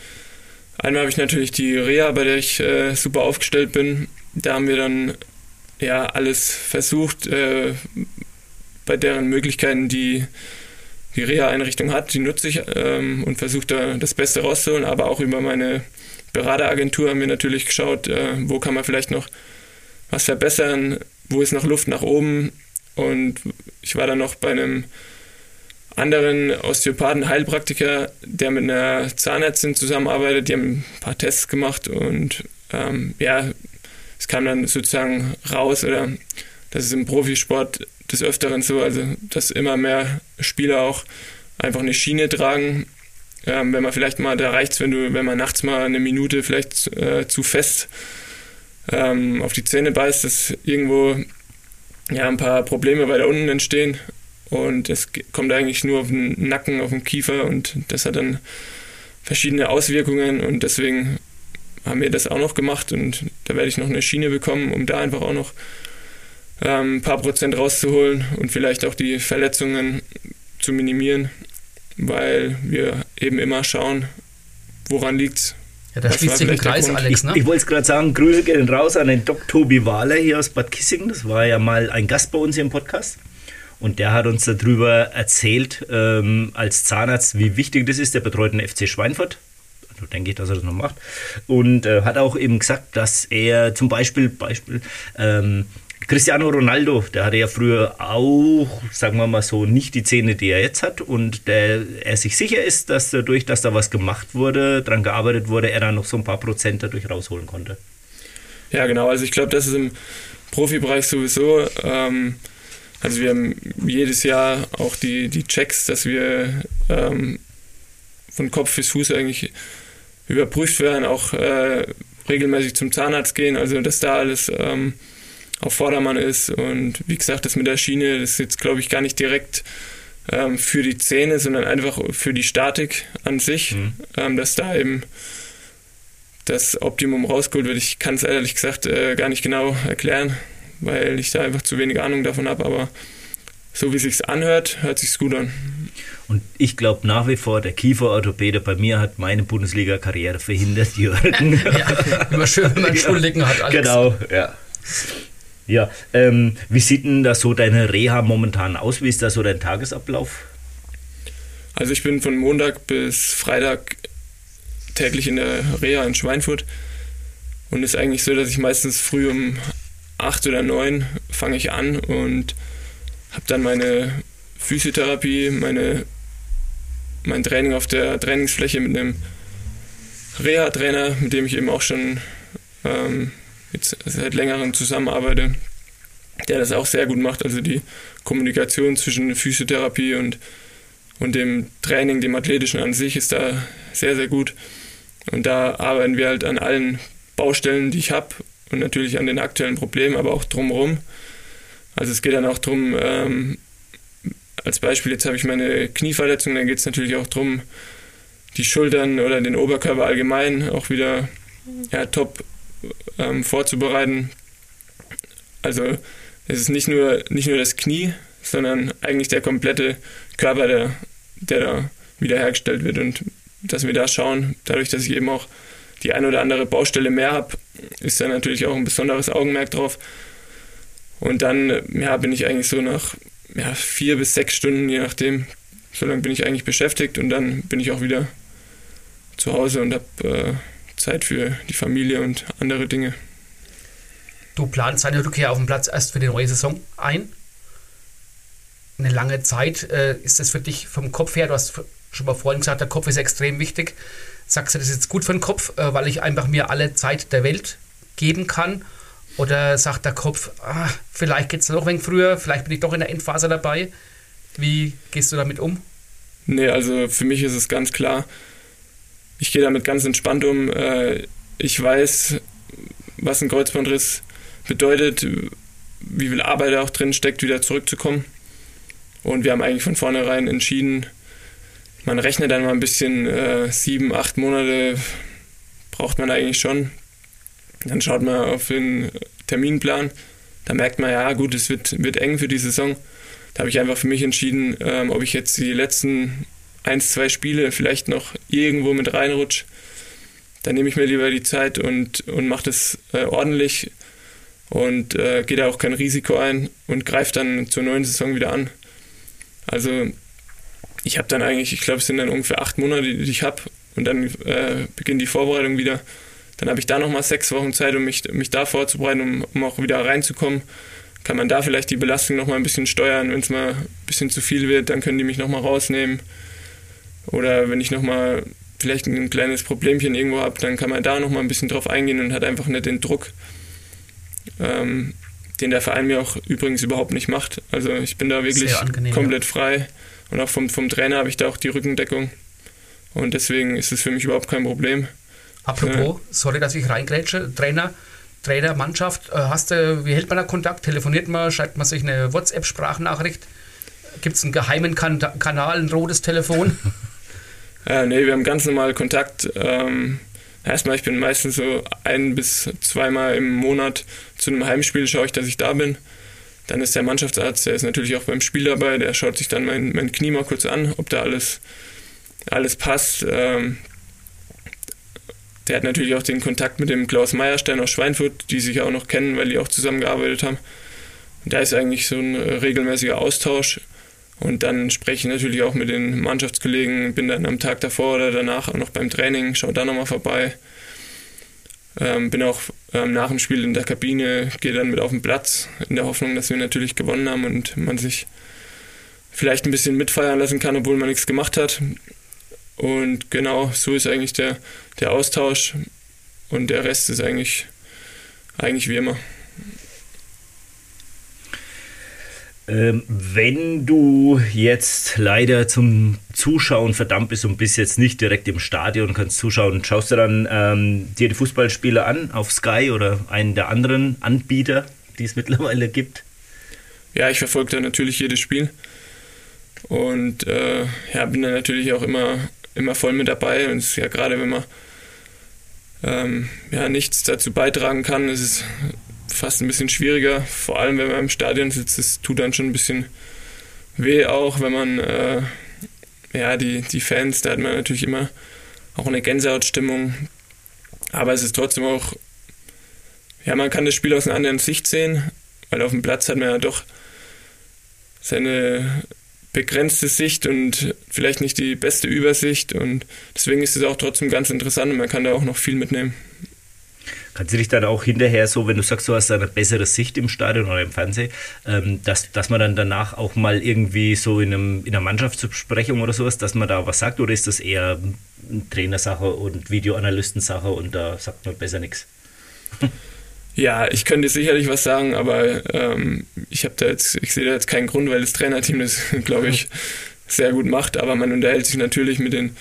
einmal habe ich natürlich die Reha, bei der ich äh, super aufgestellt bin. Da haben wir dann ja alles versucht, äh, bei deren Möglichkeiten, die die Reha-Einrichtung hat, die nutze ich ähm, und versuche da das Beste rauszuholen, aber auch über meine Berateragentur haben wir natürlich geschaut, äh, wo kann man vielleicht noch was verbessern, wo ist noch Luft nach oben. Und ich war dann noch bei einem anderen Osteopathen, Heilpraktiker, der mit einer Zahnärztin zusammenarbeitet, die haben ein paar Tests gemacht und ähm, ja, es kam dann sozusagen raus oder das ist im Profisport des Öfteren so, also dass immer mehr Spieler auch einfach eine Schiene tragen. Ähm, wenn man vielleicht mal, da reicht es, wenn du, wenn man nachts mal eine Minute vielleicht äh, zu fest ähm, auf die Zähne beißt, dass irgendwo ja ein paar Probleme weiter unten entstehen. Und es kommt eigentlich nur auf den Nacken, auf den Kiefer und das hat dann verschiedene Auswirkungen und deswegen haben wir das auch noch gemacht und da werde ich noch eine Schiene bekommen, um da einfach auch noch ähm, ein paar Prozent rauszuholen und vielleicht auch die Verletzungen zu minimieren, weil wir eben immer schauen, woran liegt es. Ja, da schließt sich ein Kreis, Alex. Ne? Ich, ich wollte es gerade sagen, Grüße gehen raus an den Dr. Tobi Wahler hier aus Bad Kissing. Das war ja mal ein Gast bei uns hier im Podcast. Und der hat uns darüber erzählt, ähm, als Zahnarzt, wie wichtig das ist. Der betreut den FC Schweinfurt denke ich, dass er das noch macht. Und äh, hat auch eben gesagt, dass er zum Beispiel, Beispiel ähm, Cristiano Ronaldo, der hatte ja früher auch, sagen wir mal so, nicht die Zähne, die er jetzt hat. Und der, er sich sicher ist, dass dadurch, dass da was gemacht wurde, daran gearbeitet wurde, er dann noch so ein paar Prozent dadurch rausholen konnte. Ja, genau. Also ich glaube, das ist im Profibereich sowieso. Ähm, also wir haben jedes Jahr auch die, die Checks, dass wir ähm, von Kopf bis Fuß eigentlich überprüft werden, auch äh, regelmäßig zum Zahnarzt gehen, also dass da alles ähm, auf Vordermann ist. Und wie gesagt, das mit der Schiene, das ist jetzt, glaube ich, gar nicht direkt ähm, für die Zähne, sondern einfach für die Statik an sich, mhm. ähm, dass da eben das Optimum rausgeholt wird. Ich kann es ehrlich gesagt äh, gar nicht genau erklären, weil ich da einfach zu wenig Ahnung davon habe, aber so wie es sich anhört, hört sich gut an. Und ich glaube nach wie vor, der Kieferorthopäde bei mir hat meine Bundesliga-Karriere verhindert, Jürgen. ja, immer schön, wenn man Schuldigen hat. Alles. Genau, ja. Ja, ähm, wie sieht denn da so deine Reha momentan aus? Wie ist da so dein Tagesablauf? Also ich bin von Montag bis Freitag täglich in der Reha in Schweinfurt und es ist eigentlich so, dass ich meistens früh um acht oder neun fange ich an und habe dann meine Physiotherapie, meine, mein Training auf der Trainingsfläche mit einem Reha-Trainer, mit dem ich eben auch schon ähm, jetzt seit längerem zusammenarbeite, der das auch sehr gut macht. Also die Kommunikation zwischen Physiotherapie und, und dem Training, dem Athletischen an sich ist da sehr, sehr gut. Und da arbeiten wir halt an allen Baustellen, die ich habe und natürlich an den aktuellen Problemen, aber auch drumherum. Also es geht dann auch darum, ähm, als Beispiel, jetzt habe ich meine Knieverletzung, dann geht es natürlich auch darum, die Schultern oder den Oberkörper allgemein auch wieder ja, top ähm, vorzubereiten. Also es ist nicht nur, nicht nur das Knie, sondern eigentlich der komplette Körper, der, der da wiederhergestellt wird. Und dass wir da schauen, dadurch, dass ich eben auch die ein oder andere Baustelle mehr habe, ist da natürlich auch ein besonderes Augenmerk drauf. Und dann ja, bin ich eigentlich so nach ja, vier bis sechs Stunden, je nachdem, so lange bin ich eigentlich beschäftigt und dann bin ich auch wieder zu Hause und habe äh, Zeit für die Familie und andere Dinge. Du planst deine Rückkehr auf den Platz erst für die neue Saison ein. Eine lange Zeit. Äh, ist das für dich vom Kopf her, du hast schon mal vorhin gesagt, der Kopf ist extrem wichtig. Sagst du, das ist jetzt gut für den Kopf, äh, weil ich einfach mir alle Zeit der Welt geben kann? Oder sagt der Kopf, ah, vielleicht geht es noch ein wenig früher, vielleicht bin ich doch in der Endphase dabei? Wie gehst du damit um? Nee, also für mich ist es ganz klar, ich gehe damit ganz entspannt um. Äh, ich weiß, was ein Kreuzbandriss bedeutet, wie viel Arbeit da auch drin steckt, wieder zurückzukommen. Und wir haben eigentlich von vornherein entschieden, man rechnet dann mal ein bisschen, äh, sieben, acht Monate braucht man eigentlich schon. Dann schaut man auf den Terminplan, da merkt man, ja gut, es wird, wird eng für die Saison. Da habe ich einfach für mich entschieden, ähm, ob ich jetzt die letzten ein, zwei Spiele vielleicht noch irgendwo mit reinrutsche. Dann nehme ich mir lieber die Zeit und, und mache das äh, ordentlich und äh, gehe da auch kein Risiko ein und greife dann zur neuen Saison wieder an. Also ich habe dann eigentlich, ich glaube, es sind dann ungefähr acht Monate, die ich habe und dann äh, beginnt die Vorbereitung wieder. Dann habe ich da nochmal sechs Wochen Zeit, um mich, mich da vorzubereiten, um, um auch wieder reinzukommen. Kann man da vielleicht die Belastung nochmal ein bisschen steuern. Wenn es mal ein bisschen zu viel wird, dann können die mich nochmal rausnehmen. Oder wenn ich nochmal vielleicht ein kleines Problemchen irgendwo habe, dann kann man da nochmal ein bisschen drauf eingehen und hat einfach nicht den Druck, ähm, den der Verein mir auch übrigens überhaupt nicht macht. Also ich bin da wirklich angenehm, komplett ja. frei und auch vom, vom Trainer habe ich da auch die Rückendeckung und deswegen ist es für mich überhaupt kein Problem. Apropos, äh, sorry, dass ich reingrätsche, Trainer, Trainer, Mannschaft, äh, hast du, wie hält man da Kontakt? Telefoniert man, schreibt man sich eine WhatsApp-Sprachnachricht? Gibt es einen geheimen kan Kanal, ein rotes Telefon? äh, nee, wir haben ganz normal Kontakt. Ähm, erstmal, ich bin meistens so ein bis zweimal im Monat zu einem Heimspiel, schaue ich, dass ich da bin. Dann ist der Mannschaftsarzt, der ist natürlich auch beim Spiel dabei, der schaut sich dann mein, mein Knie mal kurz an, ob da alles, alles passt. Ähm, der hat natürlich auch den Kontakt mit dem Klaus Meierstein aus Schweinfurt, die sich auch noch kennen, weil die auch zusammengearbeitet haben. Da ist eigentlich so ein regelmäßiger Austausch. Und dann spreche ich natürlich auch mit den Mannschaftskollegen, bin dann am Tag davor oder danach auch noch beim Training, schaue da nochmal vorbei. Ähm, bin auch ähm, nach dem Spiel in der Kabine, gehe dann mit auf den Platz, in der Hoffnung, dass wir natürlich gewonnen haben und man sich vielleicht ein bisschen mitfeiern lassen kann, obwohl man nichts gemacht hat. Und genau so ist eigentlich der, der Austausch und der Rest ist eigentlich, eigentlich wie immer. Ähm, wenn du jetzt leider zum Zuschauen verdammt bist und bist jetzt nicht direkt im Stadion, kannst zuschauen, schaust du dann ähm, dir die Fußballspiele an auf Sky oder einen der anderen Anbieter, die es mittlerweile gibt? Ja, ich verfolge da natürlich jedes Spiel und äh, ja, bin da natürlich auch immer, immer voll mit dabei und es ist ja gerade, wenn man ähm, ja, nichts dazu beitragen kann, ist es fast ein bisschen schwieriger, vor allem wenn man im Stadion sitzt. Es tut dann schon ein bisschen weh auch, wenn man, äh, ja, die, die Fans, da hat man natürlich immer auch eine Gänsehautstimmung. Aber es ist trotzdem auch, ja, man kann das Spiel aus einer anderen Sicht sehen, weil auf dem Platz hat man ja doch seine begrenzte Sicht und vielleicht nicht die beste Übersicht und deswegen ist es auch trotzdem ganz interessant und man kann da auch noch viel mitnehmen. Kannst du dich dann auch hinterher so, wenn du sagst, du hast eine bessere Sicht im Stadion oder im Fernsehen, ähm, dass, dass man dann danach auch mal irgendwie so in, einem, in einer Mannschaftsbesprechung oder sowas, dass man da was sagt oder ist das eher Trainersache und Videoanalystensache und da sagt man besser nichts? Ja, ich könnte sicherlich was sagen, aber ähm, ich habe da jetzt, ich sehe da jetzt keinen Grund, weil das Trainerteam das, glaube ich, sehr gut macht. Aber man unterhält sich natürlich mit den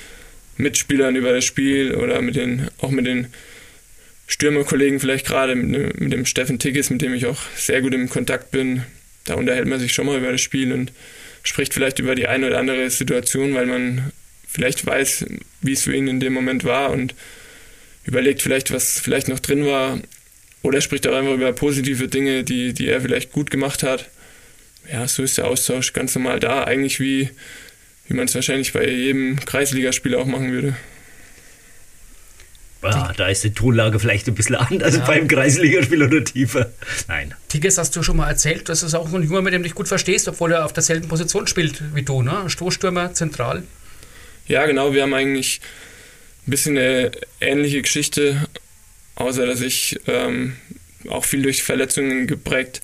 Mitspielern über das Spiel oder mit den, auch mit den Stürmerkollegen vielleicht gerade, mit, mit dem Steffen Tickes, mit dem ich auch sehr gut im Kontakt bin. Da unterhält man sich schon mal über das Spiel und spricht vielleicht über die eine oder andere Situation, weil man vielleicht weiß, wie es für ihn in dem Moment war und überlegt vielleicht, was vielleicht noch drin war oder spricht auch einfach über positive Dinge, die, die er vielleicht gut gemacht hat. Ja, so ist der Austausch ganz normal da, eigentlich wie, wie man es wahrscheinlich bei jedem Kreisligaspieler auch machen würde. Ja, da ist die Tonlage vielleicht ein bisschen anders ja. beim Kreisligaspiel oder tiefer. Nein. Tigges hast du schon mal erzählt, dass es auch ein Junge, mit dem du dich gut verstehst, obwohl er auf derselben Position spielt wie du, ne? Stoßstürmer, zentral. Ja, genau. Wir haben eigentlich ein bisschen eine ähnliche Geschichte außer dass ich ähm, auch viel durch Verletzungen geprägt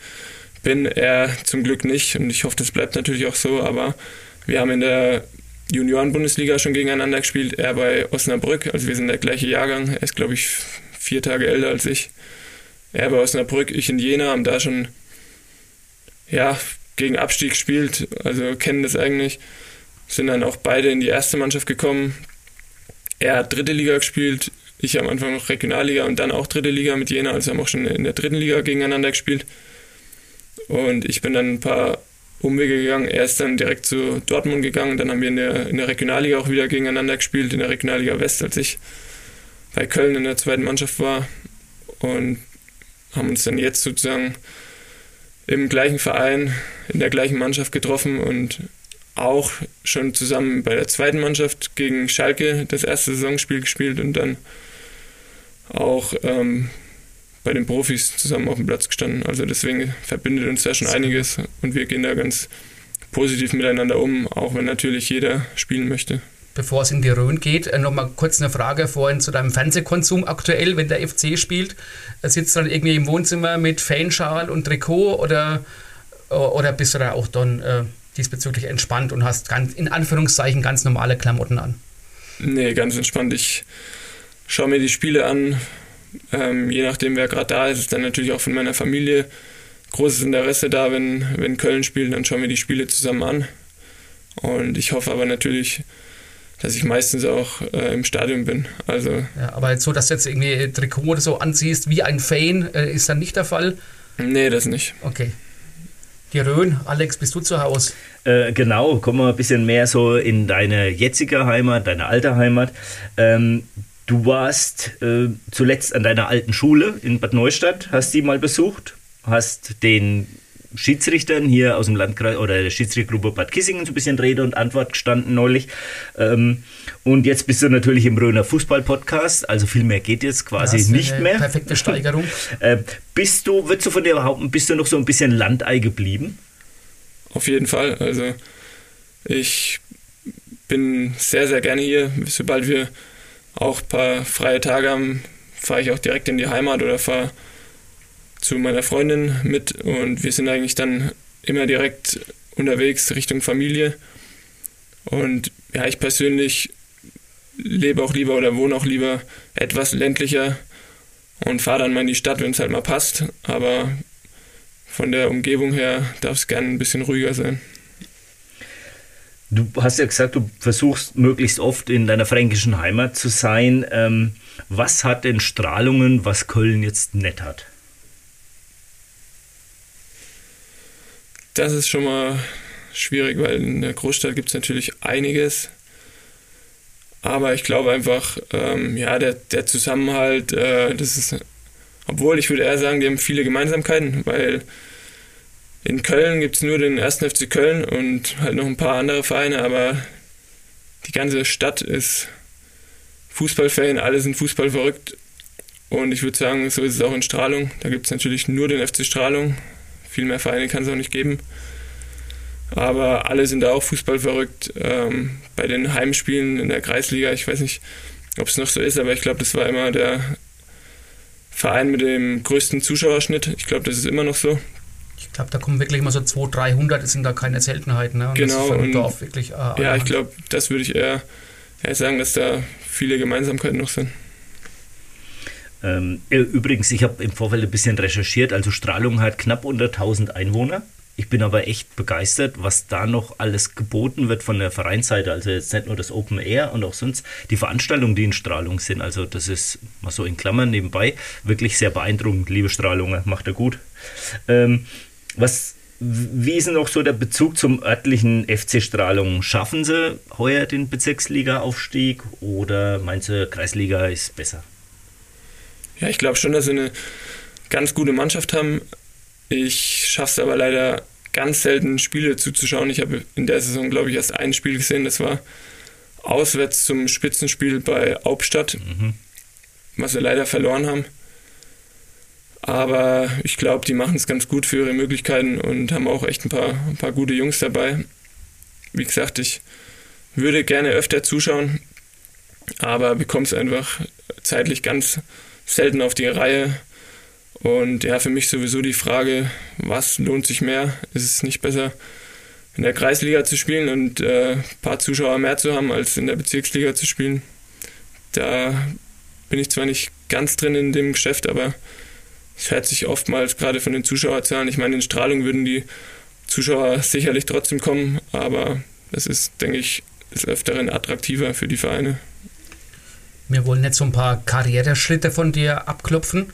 bin. Er zum Glück nicht und ich hoffe, das bleibt natürlich auch so, aber wir haben in der Junioren-Bundesliga schon gegeneinander gespielt, er bei Osnabrück, also wir sind der gleiche Jahrgang, er ist glaube ich vier Tage älter als ich. er bei Osnabrück, ich in Jena, haben da schon ja, gegen Abstieg gespielt, also kennen das eigentlich. Sind dann auch beide in die erste Mannschaft gekommen. Er hat dritte Liga gespielt, ich am Anfang noch Regionalliga und dann auch dritte Liga mit Jena, also haben auch schon in der dritten Liga gegeneinander gespielt. Und ich bin dann ein paar Umwege gegangen. Er ist dann direkt zu Dortmund gegangen. Dann haben wir in der, in der Regionalliga auch wieder gegeneinander gespielt, in der Regionalliga West, als ich bei Köln in der zweiten Mannschaft war. Und haben uns dann jetzt sozusagen im gleichen Verein, in der gleichen Mannschaft getroffen und auch schon zusammen bei der zweiten Mannschaft gegen Schalke das erste Saisonspiel gespielt und dann auch ähm, bei den Profis zusammen auf dem Platz gestanden. Also deswegen verbindet uns da schon einiges und wir gehen da ganz positiv miteinander um, auch wenn natürlich jeder spielen möchte. Bevor es in die Rhön geht, äh, nochmal kurz eine Frage vorhin zu deinem Fernsehkonsum aktuell, wenn der FC spielt. Äh, sitzt du dann irgendwie im Wohnzimmer mit Fanschal und Trikot oder, äh, oder bist du da auch dann diesbezüglich entspannt und hast ganz, in Anführungszeichen ganz normale Klamotten an? Nee, ganz entspannt. Ich schaue mir die Spiele an, ähm, je nachdem, wer gerade da ist, ist dann natürlich auch von meiner Familie großes Interesse da. Wenn, wenn Köln spielt, dann schauen wir die Spiele zusammen an. Und ich hoffe aber natürlich, dass ich meistens auch äh, im Stadion bin. Also ja, aber jetzt so, dass du jetzt irgendwie Trikot oder so anziehst wie ein Fan, äh, ist dann nicht der Fall? Nee, das nicht. Okay. Die Rhön, Alex, bist du zu Hause? Äh, genau, kommen wir ein bisschen mehr so in deine jetzige Heimat, deine alte Heimat. Ähm, Du warst äh, zuletzt an deiner alten Schule in Bad Neustadt, hast die mal besucht, hast den Schiedsrichtern hier aus dem Landkreis oder der Schiedsrichtergruppe Bad Kissingen so ein bisschen Rede und Antwort gestanden neulich. Ähm, und jetzt bist du natürlich im Röner Fußball-Podcast, also viel mehr geht jetzt quasi ja, nicht mehr. Perfekte Steigerung. äh, bist du, würdest du von dir behaupten, bist du noch so ein bisschen Landei geblieben? Auf jeden Fall. Also ich bin sehr, sehr gerne hier, sobald wir auch ein paar freie Tage haben, fahre ich auch direkt in die Heimat oder fahre zu meiner Freundin mit und wir sind eigentlich dann immer direkt unterwegs Richtung Familie. Und ja, ich persönlich lebe auch lieber oder wohne auch lieber etwas ländlicher und fahre dann mal in die Stadt, wenn es halt mal passt. Aber von der Umgebung her darf es gerne ein bisschen ruhiger sein. Du hast ja gesagt, du versuchst möglichst oft in deiner fränkischen Heimat zu sein. Ähm, was hat denn Strahlungen, was Köln jetzt nett hat? Das ist schon mal schwierig, weil in der Großstadt gibt es natürlich einiges. Aber ich glaube einfach, ähm, ja, der, der Zusammenhalt, äh, das ist, obwohl ich würde eher sagen, die haben viele Gemeinsamkeiten, weil in Köln gibt es nur den 1. FC Köln und halt noch ein paar andere Vereine, aber die ganze Stadt ist Fußballfan, alle sind Fußball verrückt. Und ich würde sagen, so ist es auch in Strahlung. Da gibt es natürlich nur den FC Strahlung. Viel mehr Vereine kann es auch nicht geben. Aber alle sind da auch Fußball verrückt. Ähm, bei den Heimspielen in der Kreisliga, ich weiß nicht, ob es noch so ist, aber ich glaube, das war immer der Verein mit dem größten Zuschauerschnitt. Ich glaube, das ist immer noch so. Ich glaube, da kommen wirklich immer so 200, 300, das sind da keine Seltenheiten. Ne? Und genau. Das Dorf wirklich, äh, ja, ich glaube, das würde ich eher, eher sagen, dass da viele Gemeinsamkeiten noch sind. Ähm, äh, übrigens, ich habe im Vorfeld ein bisschen recherchiert. Also Strahlung hat knapp unter 1000 Einwohner. Ich bin aber echt begeistert, was da noch alles geboten wird von der Vereinsseite. Also jetzt nicht nur das Open Air und auch sonst die Veranstaltungen, die in Strahlung sind. Also das ist mal so in Klammern nebenbei wirklich sehr beeindruckend. Liebe Strahlung, macht er gut. Ähm, was, wie ist noch so der Bezug zum örtlichen FC Strahlung? Schaffen sie heuer den Bezirksliga-Aufstieg oder meinst du, Kreisliga ist besser? Ja, ich glaube schon, dass sie eine ganz gute Mannschaft haben. Ich schaffe es aber leider ganz selten, Spiele zuzuschauen. Ich habe in der Saison, glaube ich, erst ein Spiel gesehen. Das war auswärts zum Spitzenspiel bei Hauptstadt, mhm. was sie leider verloren haben. Aber ich glaube, die machen es ganz gut für ihre Möglichkeiten und haben auch echt ein paar, ein paar gute Jungs dabei. Wie gesagt, ich würde gerne öfter zuschauen, aber bekomme es einfach zeitlich ganz selten auf die Reihe. Und ja, für mich sowieso die Frage, was lohnt sich mehr? Ist es nicht besser, in der Kreisliga zu spielen und äh, ein paar Zuschauer mehr zu haben, als in der Bezirksliga zu spielen? Da bin ich zwar nicht ganz drin in dem Geschäft, aber es hört sich oftmals gerade von den Zuschauerzahlen, ich meine, in Strahlung würden die Zuschauer sicherlich trotzdem kommen, aber es ist, denke ich, des Öfteren attraktiver für die Vereine. Wir wollen jetzt so ein paar Karriereschritte von dir abklopfen.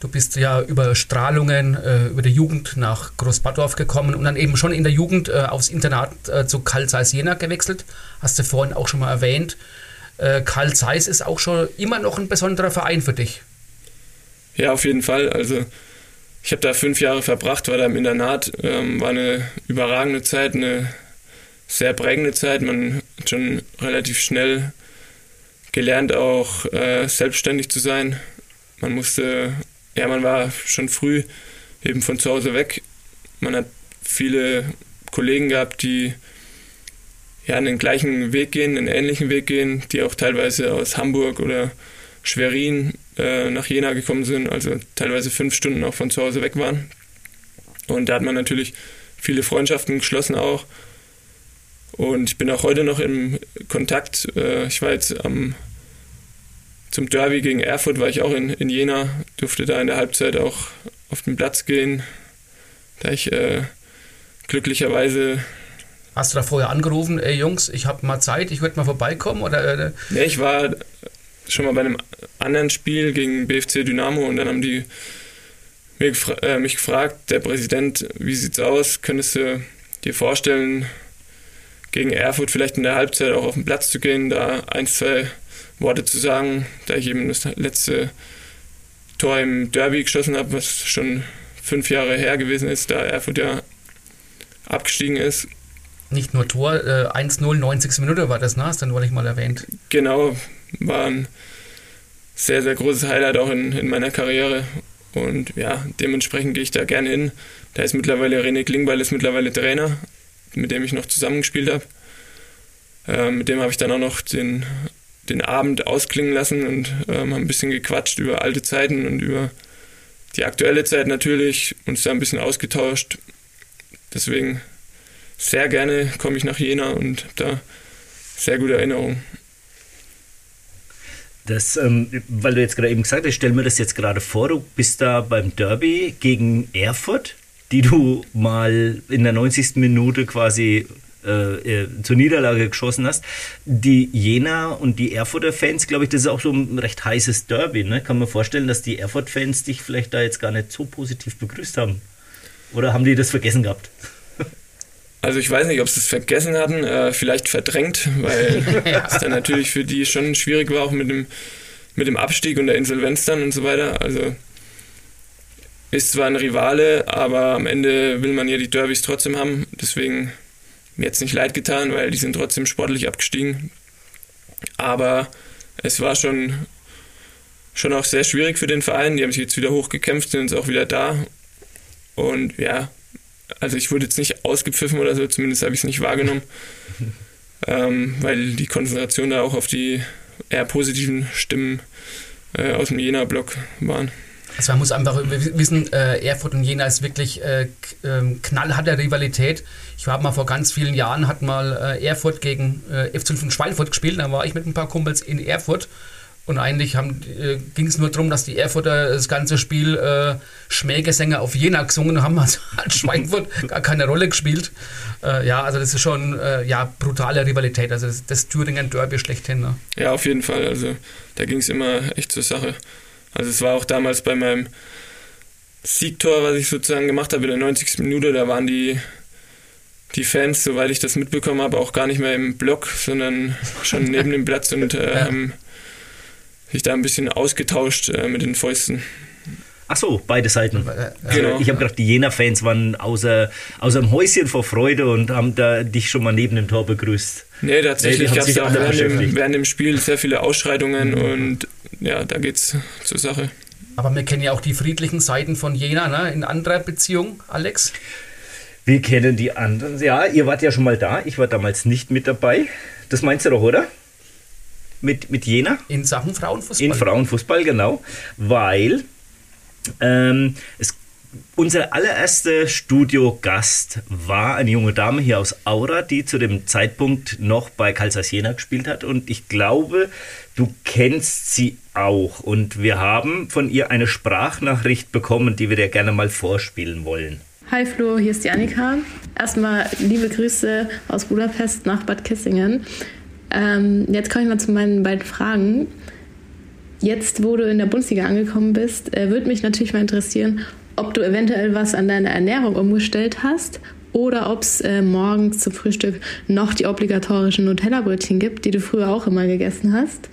Du bist ja über Strahlungen, äh, über die Jugend nach Großbadorf gekommen und dann eben schon in der Jugend äh, aufs Internat äh, zu Karl Zeiss Jena gewechselt. Hast du vorhin auch schon mal erwähnt. Äh, Karl Zeiss ist auch schon immer noch ein besonderer Verein für dich. Ja, auf jeden Fall. Also ich habe da fünf Jahre verbracht, war da im Internat, ähm, war eine überragende Zeit, eine sehr prägende Zeit. Man hat schon relativ schnell gelernt, auch äh, selbstständig zu sein. Man musste, ja, man war schon früh eben von zu Hause weg. Man hat viele Kollegen gehabt, die ja den gleichen Weg gehen, einen ähnlichen Weg gehen, die auch teilweise aus Hamburg oder Schwerin äh, nach Jena gekommen sind, also teilweise fünf Stunden auch von zu Hause weg waren. Und da hat man natürlich viele Freundschaften geschlossen auch. Und ich bin auch heute noch im Kontakt. Äh, ich war jetzt am, zum Derby gegen Erfurt, war ich auch in, in Jena, durfte da in der Halbzeit auch auf den Platz gehen, da ich äh, glücklicherweise. Hast du da vorher angerufen, ey Jungs, ich habe mal Zeit, ich würde mal vorbeikommen? Oder, äh? Nee, ich war schon mal bei einem anderen Spiel gegen BFC Dynamo und dann haben die mich, gefra äh, mich gefragt, der Präsident, wie sieht's aus? Könntest du dir vorstellen, gegen Erfurt vielleicht in der Halbzeit auch auf den Platz zu gehen, da ein, zwei Worte zu sagen, da ich eben das letzte Tor im Derby geschossen habe, was schon fünf Jahre her gewesen ist, da Erfurt ja abgestiegen ist. Nicht nur Tor, äh, 1-0, 90. Minute war das, ne? Hast du neulich mal erwähnt. Genau, war ein sehr, sehr großes Highlight auch in, in meiner Karriere. Und ja, dementsprechend gehe ich da gerne hin. Da ist mittlerweile René Klingbeil ist mittlerweile Trainer, mit dem ich noch zusammengespielt habe. Äh, mit dem habe ich dann auch noch den, den Abend ausklingen lassen und ähm, haben ein bisschen gequatscht über alte Zeiten und über die aktuelle Zeit natürlich, uns da ein bisschen ausgetauscht. Deswegen sehr gerne komme ich nach Jena und habe da sehr gute Erinnerungen. Das, ähm, weil du jetzt gerade eben gesagt hast, stell mir das jetzt gerade vor, du bist da beim Derby gegen Erfurt, die du mal in der 90. Minute quasi äh, äh, zur Niederlage geschossen hast. Die Jena und die Erfurter Fans, glaube ich, das ist auch so ein recht heißes Derby. Ne? Kann man vorstellen, dass die Erfurt-Fans dich vielleicht da jetzt gar nicht so positiv begrüßt haben? Oder haben die das vergessen gehabt? Also ich weiß nicht, ob sie es vergessen hatten, äh, vielleicht verdrängt, weil es dann natürlich für die schon schwierig war, auch mit dem, mit dem Abstieg und der Insolvenz dann und so weiter. Also ist zwar ein Rivale, aber am Ende will man ja die Derbys trotzdem haben. Deswegen mir jetzt nicht leid getan, weil die sind trotzdem sportlich abgestiegen. Aber es war schon, schon auch sehr schwierig für den Verein. Die haben sich jetzt wieder hochgekämpft, sind jetzt auch wieder da. Und ja, also ich wurde jetzt nicht ausgepfiffen oder so, zumindest habe ich es nicht wahrgenommen, ähm, weil die Konzentration da auch auf die eher positiven Stimmen äh, aus dem Jena-Block waren. Also man muss einfach wissen, äh, Erfurt und Jena ist wirklich äh, ähm, knallharte Rivalität. Ich habe mal vor ganz vielen Jahren, hat mal äh, Erfurt gegen äh, FC von Schweinfurt gespielt, da war ich mit ein paar Kumpels in Erfurt und eigentlich äh, ging es nur darum, dass die Erfurter das ganze Spiel äh, Schmähgesänge auf Jena gesungen haben. Also hat Schweinfurt gar keine Rolle gespielt. Äh, ja, also das ist schon äh, ja, brutale Rivalität. Also das, das Thüringen Derby schlechthin. Ne? Ja, auf jeden Fall. Also da ging es immer echt zur Sache. Also es war auch damals bei meinem Siegtor, was ich sozusagen gemacht habe in der 90. Minute, da waren die, die Fans, soweit ich das mitbekommen habe, auch gar nicht mehr im Block, sondern schon neben dem Platz und äh, ja. haben sich da ein bisschen ausgetauscht äh, mit den Fäusten. Ach so, beide Seiten. Genau. Ich habe gedacht, die Jena-Fans waren außer, außer dem Häuschen vor Freude und haben da dich schon mal neben dem Tor begrüßt. Nee, tatsächlich nee, gab es da während dem, während dem Spiel sehr viele Ausschreitungen mhm. und ja, da geht's zur Sache. Aber wir kennen ja auch die friedlichen Seiten von Jena ne? in anderer Beziehung, Alex. Wir kennen die anderen. Ja, ihr wart ja schon mal da. Ich war damals nicht mit dabei. Das meinst du doch, oder? mit, mit Jena. In Sachen Frauenfußball. In Frauenfußball, genau. Weil ähm, es unser allererster Studiogast war eine junge Dame hier aus Aura, die zu dem Zeitpunkt noch bei Calzas Jena gespielt hat. Und ich glaube, du kennst sie auch. Und wir haben von ihr eine Sprachnachricht bekommen, die wir dir gerne mal vorspielen wollen. Hi Flo, hier ist die Annika. Erstmal liebe Grüße aus Budapest nach Bad Kissingen. Ähm, jetzt komme ich mal zu meinen beiden Fragen. Jetzt, wo du in der Bundesliga angekommen bist, äh, würde mich natürlich mal interessieren, ob du eventuell was an deiner Ernährung umgestellt hast oder ob es äh, morgens zum Frühstück noch die obligatorischen Nutella-Brötchen gibt, die du früher auch immer gegessen hast.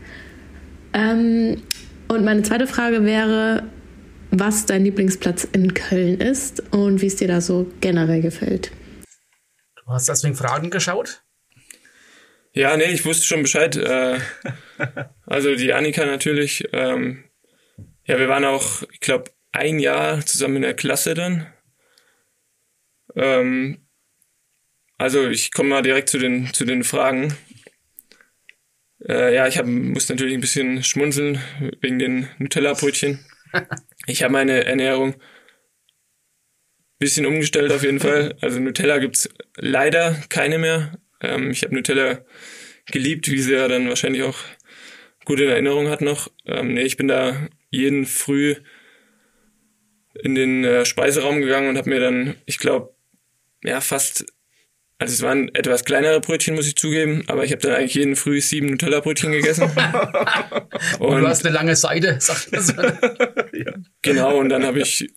Ähm, und meine zweite Frage wäre, was dein Lieblingsplatz in Köln ist und wie es dir da so generell gefällt. Du hast deswegen Fragen geschaut? Ja, nee, ich wusste schon Bescheid. Äh, also die Annika natürlich. Ähm, ja, wir waren auch, ich glaube, ein Jahr zusammen in der Klasse dann. Ähm, also ich komme mal direkt zu den, zu den Fragen. Äh, ja, ich hab, muss natürlich ein bisschen schmunzeln wegen den Nutella-Brötchen. Ich habe meine Ernährung bisschen umgestellt auf jeden Fall. Also Nutella gibt's leider keine mehr. Ähm, ich habe Nutella geliebt, wie sie ja dann wahrscheinlich auch gute Erinnerung hat noch. Ähm, nee, ich bin da jeden Früh in den äh, Speiseraum gegangen und habe mir dann, ich glaube, ja, fast, also es waren etwas kleinere Brötchen, muss ich zugeben, aber ich habe dann eigentlich jeden Früh sieben Nutella-Brötchen gegessen. und, und, du hast eine lange Seite, sagt man so. ja. Genau, und dann habe ich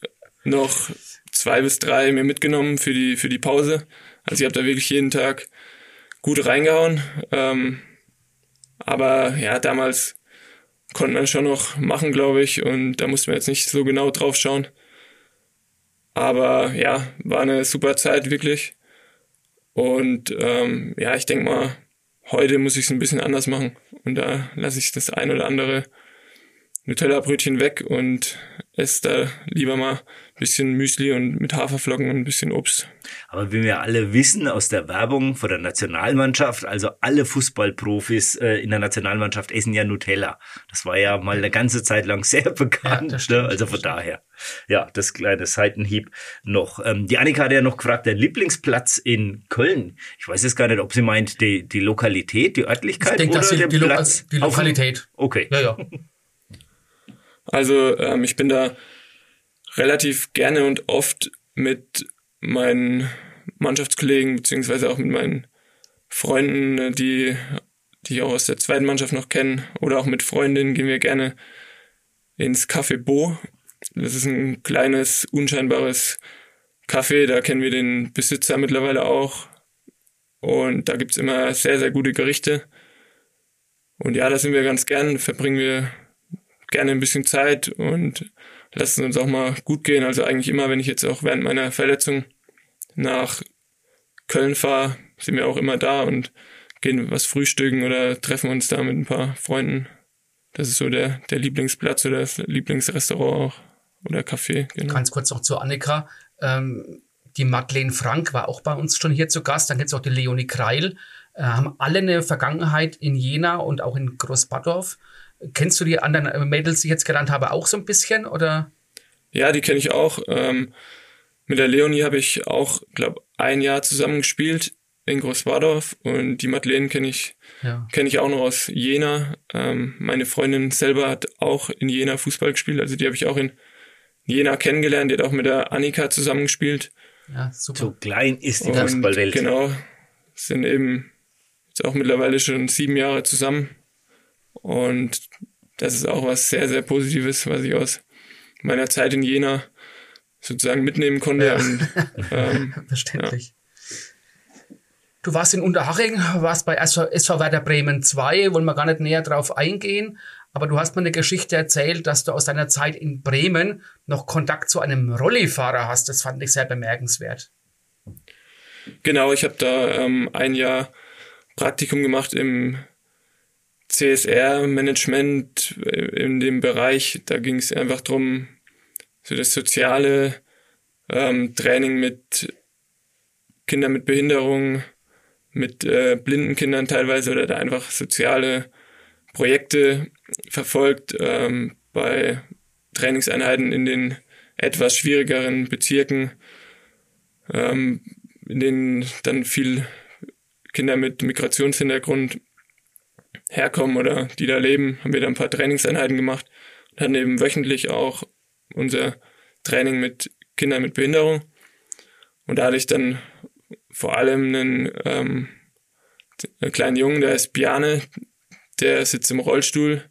noch zwei bis drei mir mitgenommen für die, für die Pause. Also ich habe da wirklich jeden Tag gut reingehauen. Ähm, aber ja, damals konnte man schon noch machen, glaube ich, und da musste man jetzt nicht so genau drauf schauen. Aber ja, war eine super Zeit wirklich. Und ähm, ja, ich denke mal, heute muss ich es ein bisschen anders machen. Und da lasse ich das ein oder andere Nutella-Brötchen weg und esse da lieber mal bisschen Müsli und mit Haferflocken und ein bisschen Obst. Aber wie wir alle wissen aus der Werbung von der Nationalmannschaft, also alle Fußballprofis äh, in der Nationalmannschaft essen ja Nutella. Das war ja mal eine ganze Zeit lang sehr bekannt. Ja, ne? Also von daher. Ja, das kleine Seitenhieb noch. Ähm, die Annika hat ja noch gefragt, der Lieblingsplatz in Köln. Ich weiß jetzt gar nicht, ob sie meint die, die Lokalität, die Örtlichkeit ich denke, oder der die, Platz. die Lokalität. Okay. Ja, ja. Also ähm, ich bin da relativ gerne und oft mit meinen Mannschaftskollegen beziehungsweise auch mit meinen Freunden, äh, die die ich auch aus der zweiten Mannschaft noch kennen, oder auch mit Freundinnen gehen wir gerne ins Café Bo. Das ist ein kleines, unscheinbares Café, da kennen wir den Besitzer mittlerweile auch. Und da gibt's immer sehr, sehr gute Gerichte. Und ja, da sind wir ganz gern, verbringen wir gerne ein bisschen Zeit und lassen uns auch mal gut gehen. Also eigentlich immer, wenn ich jetzt auch während meiner Verletzung nach Köln fahre, sind wir auch immer da und gehen was frühstücken oder treffen uns da mit ein paar Freunden. Das ist so der, der Lieblingsplatz oder das Lieblingsrestaurant auch oder Café. Genau. Ganz kurz noch zu Annika. Ähm, die Madeleine Frank war auch bei uns schon hier zu Gast. Dann gibt es auch die Leonie Kreil. Äh, haben alle eine Vergangenheit in Jena und auch in Großbadorf. Kennst du die anderen Mädels, die ich jetzt genannt habe, auch so ein bisschen? Oder? Ja, die kenne ich auch. Ähm, mit der Leonie habe ich auch, glaube ein Jahr zusammen gespielt in Großwadorf und die Madeleine kenne ich, ja. kenne ich auch noch aus Jena. Ähm, meine Freundin selber hat auch in Jena Fußball gespielt, also die habe ich auch in Jena kennengelernt. Die hat auch mit der Annika zusammengespielt. Ja, super. So klein ist die Fußballwelt. Genau, sind eben jetzt auch mittlerweile schon sieben Jahre zusammen und das ist auch was sehr, sehr Positives, was ich aus meiner Zeit in Jena sozusagen mitnehmen konnte. Ja. Und, ähm, Verständlich. Ja. Du warst in Unterhaching, warst bei SV, Werder Bremen 2, wollen wir gar nicht näher drauf eingehen, aber du hast mir eine Geschichte erzählt, dass du aus deiner Zeit in Bremen noch Kontakt zu einem Rollifahrer hast. Das fand ich sehr bemerkenswert. Genau, ich habe da ähm, ein Jahr Praktikum gemacht im CSR-Management äh, in dem Bereich, da ging es einfach drum so das soziale ähm, Training mit Kindern mit Behinderung, mit äh, blinden Kindern teilweise oder da einfach soziale Projekte verfolgt ähm, bei Trainingseinheiten in den etwas schwierigeren Bezirken, ähm, in denen dann viel Kinder mit Migrationshintergrund herkommen oder die da leben, haben wir da ein paar Trainingseinheiten gemacht und hatten eben wöchentlich auch unser Training mit Kindern mit Behinderung. Und da hatte ich dann vor allem einen, ähm, einen kleinen Jungen, der ist Biane, der sitzt im Rollstuhl,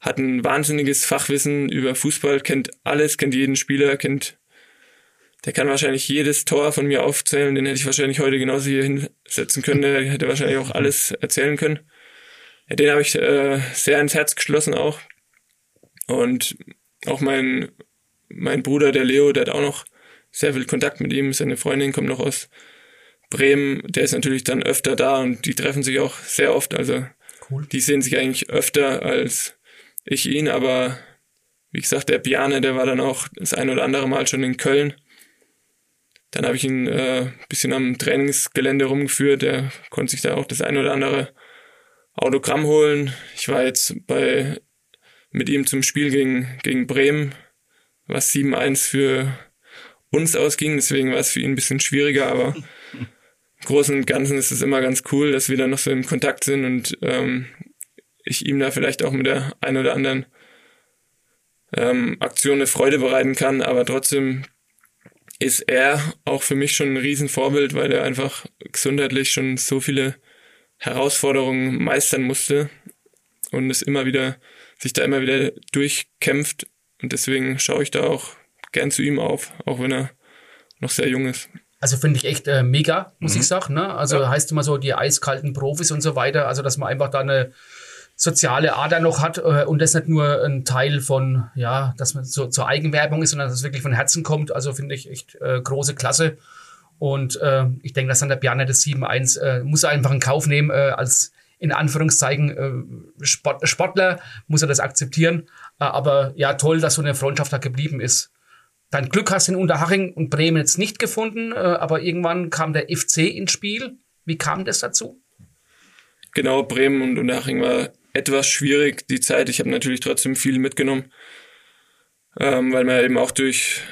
hat ein wahnsinniges Fachwissen über Fußball, kennt alles, kennt jeden Spieler, kennt, der kann wahrscheinlich jedes Tor von mir aufzählen, den hätte ich wahrscheinlich heute genauso hier hinsetzen können, der hätte wahrscheinlich auch alles erzählen können. Den habe ich äh, sehr ins Herz geschlossen auch. Und auch mein, mein Bruder, der Leo, der hat auch noch sehr viel Kontakt mit ihm. Seine Freundin kommt noch aus Bremen. Der ist natürlich dann öfter da und die treffen sich auch sehr oft. Also cool. die sehen sich eigentlich öfter als ich ihn. Aber wie gesagt, der Biane, der war dann auch das ein oder andere Mal schon in Köln. Dann habe ich ihn äh, bisschen am Trainingsgelände rumgeführt. Der konnte sich da auch das ein oder andere Autogramm holen. Ich war jetzt bei mit ihm zum Spiel gegen, gegen Bremen, was 7-1 für uns ausging. Deswegen war es für ihn ein bisschen schwieriger, aber im Großen und Ganzen ist es immer ganz cool, dass wir da noch so im Kontakt sind und ähm, ich ihm da vielleicht auch mit der ein oder anderen ähm, Aktion eine Freude bereiten kann. Aber trotzdem ist er auch für mich schon ein Riesenvorbild, weil er einfach gesundheitlich schon so viele Herausforderungen meistern musste und es immer wieder, sich da immer wieder durchkämpft. Und deswegen schaue ich da auch gern zu ihm auf, auch wenn er noch sehr jung ist. Also finde ich echt äh, mega, muss mhm. ich sagen. Ne? Also ja. heißt immer so die eiskalten Profis und so weiter. Also dass man einfach da eine soziale Ader noch hat äh, und das nicht nur ein Teil von, ja, dass man so zur Eigenwerbung ist, sondern dass es wirklich von Herzen kommt. Also finde ich echt äh, große Klasse. Und äh, ich denke, dass dann der Bjarne das 7-1 äh, muss er einfach in Kauf nehmen äh, als in Anführungszeichen äh, Sport, Sportler, muss er das akzeptieren. Äh, aber ja, toll, dass so eine Freundschaft da geblieben ist. Dein Glück hast du in Unterhaching und Bremen jetzt nicht gefunden, äh, aber irgendwann kam der FC ins Spiel. Wie kam das dazu? Genau, Bremen und Unterhaching war etwas schwierig die Zeit. Ich habe natürlich trotzdem viel mitgenommen, ähm, weil man eben auch durch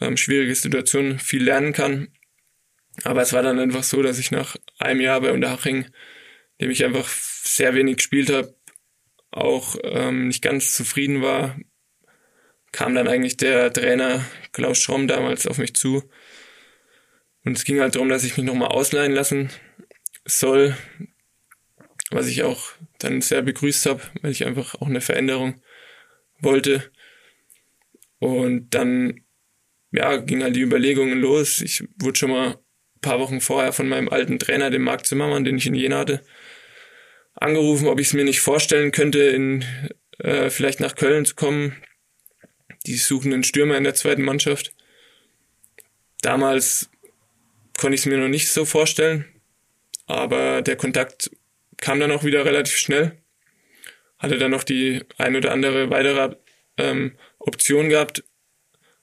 ähm, schwierige Situationen viel lernen kann. Aber es war dann einfach so, dass ich nach einem Jahr bei Unterhaching, dem ich einfach sehr wenig gespielt habe, auch ähm, nicht ganz zufrieden war, kam dann eigentlich der Trainer Klaus Schromm damals auf mich zu. Und es ging halt darum, dass ich mich nochmal ausleihen lassen soll, was ich auch dann sehr begrüßt habe, weil ich einfach auch eine Veränderung wollte. Und dann ja, ging halt die Überlegungen los. Ich wurde schon mal paar Wochen vorher von meinem alten Trainer, dem Marc Zimmermann, den ich in Jena hatte, angerufen, ob ich es mir nicht vorstellen könnte, in, äh, vielleicht nach Köln zu kommen. Die suchen einen Stürmer in der zweiten Mannschaft. Damals konnte ich es mir noch nicht so vorstellen, aber der Kontakt kam dann auch wieder relativ schnell. Hatte dann noch die ein oder andere weitere ähm, Option gehabt,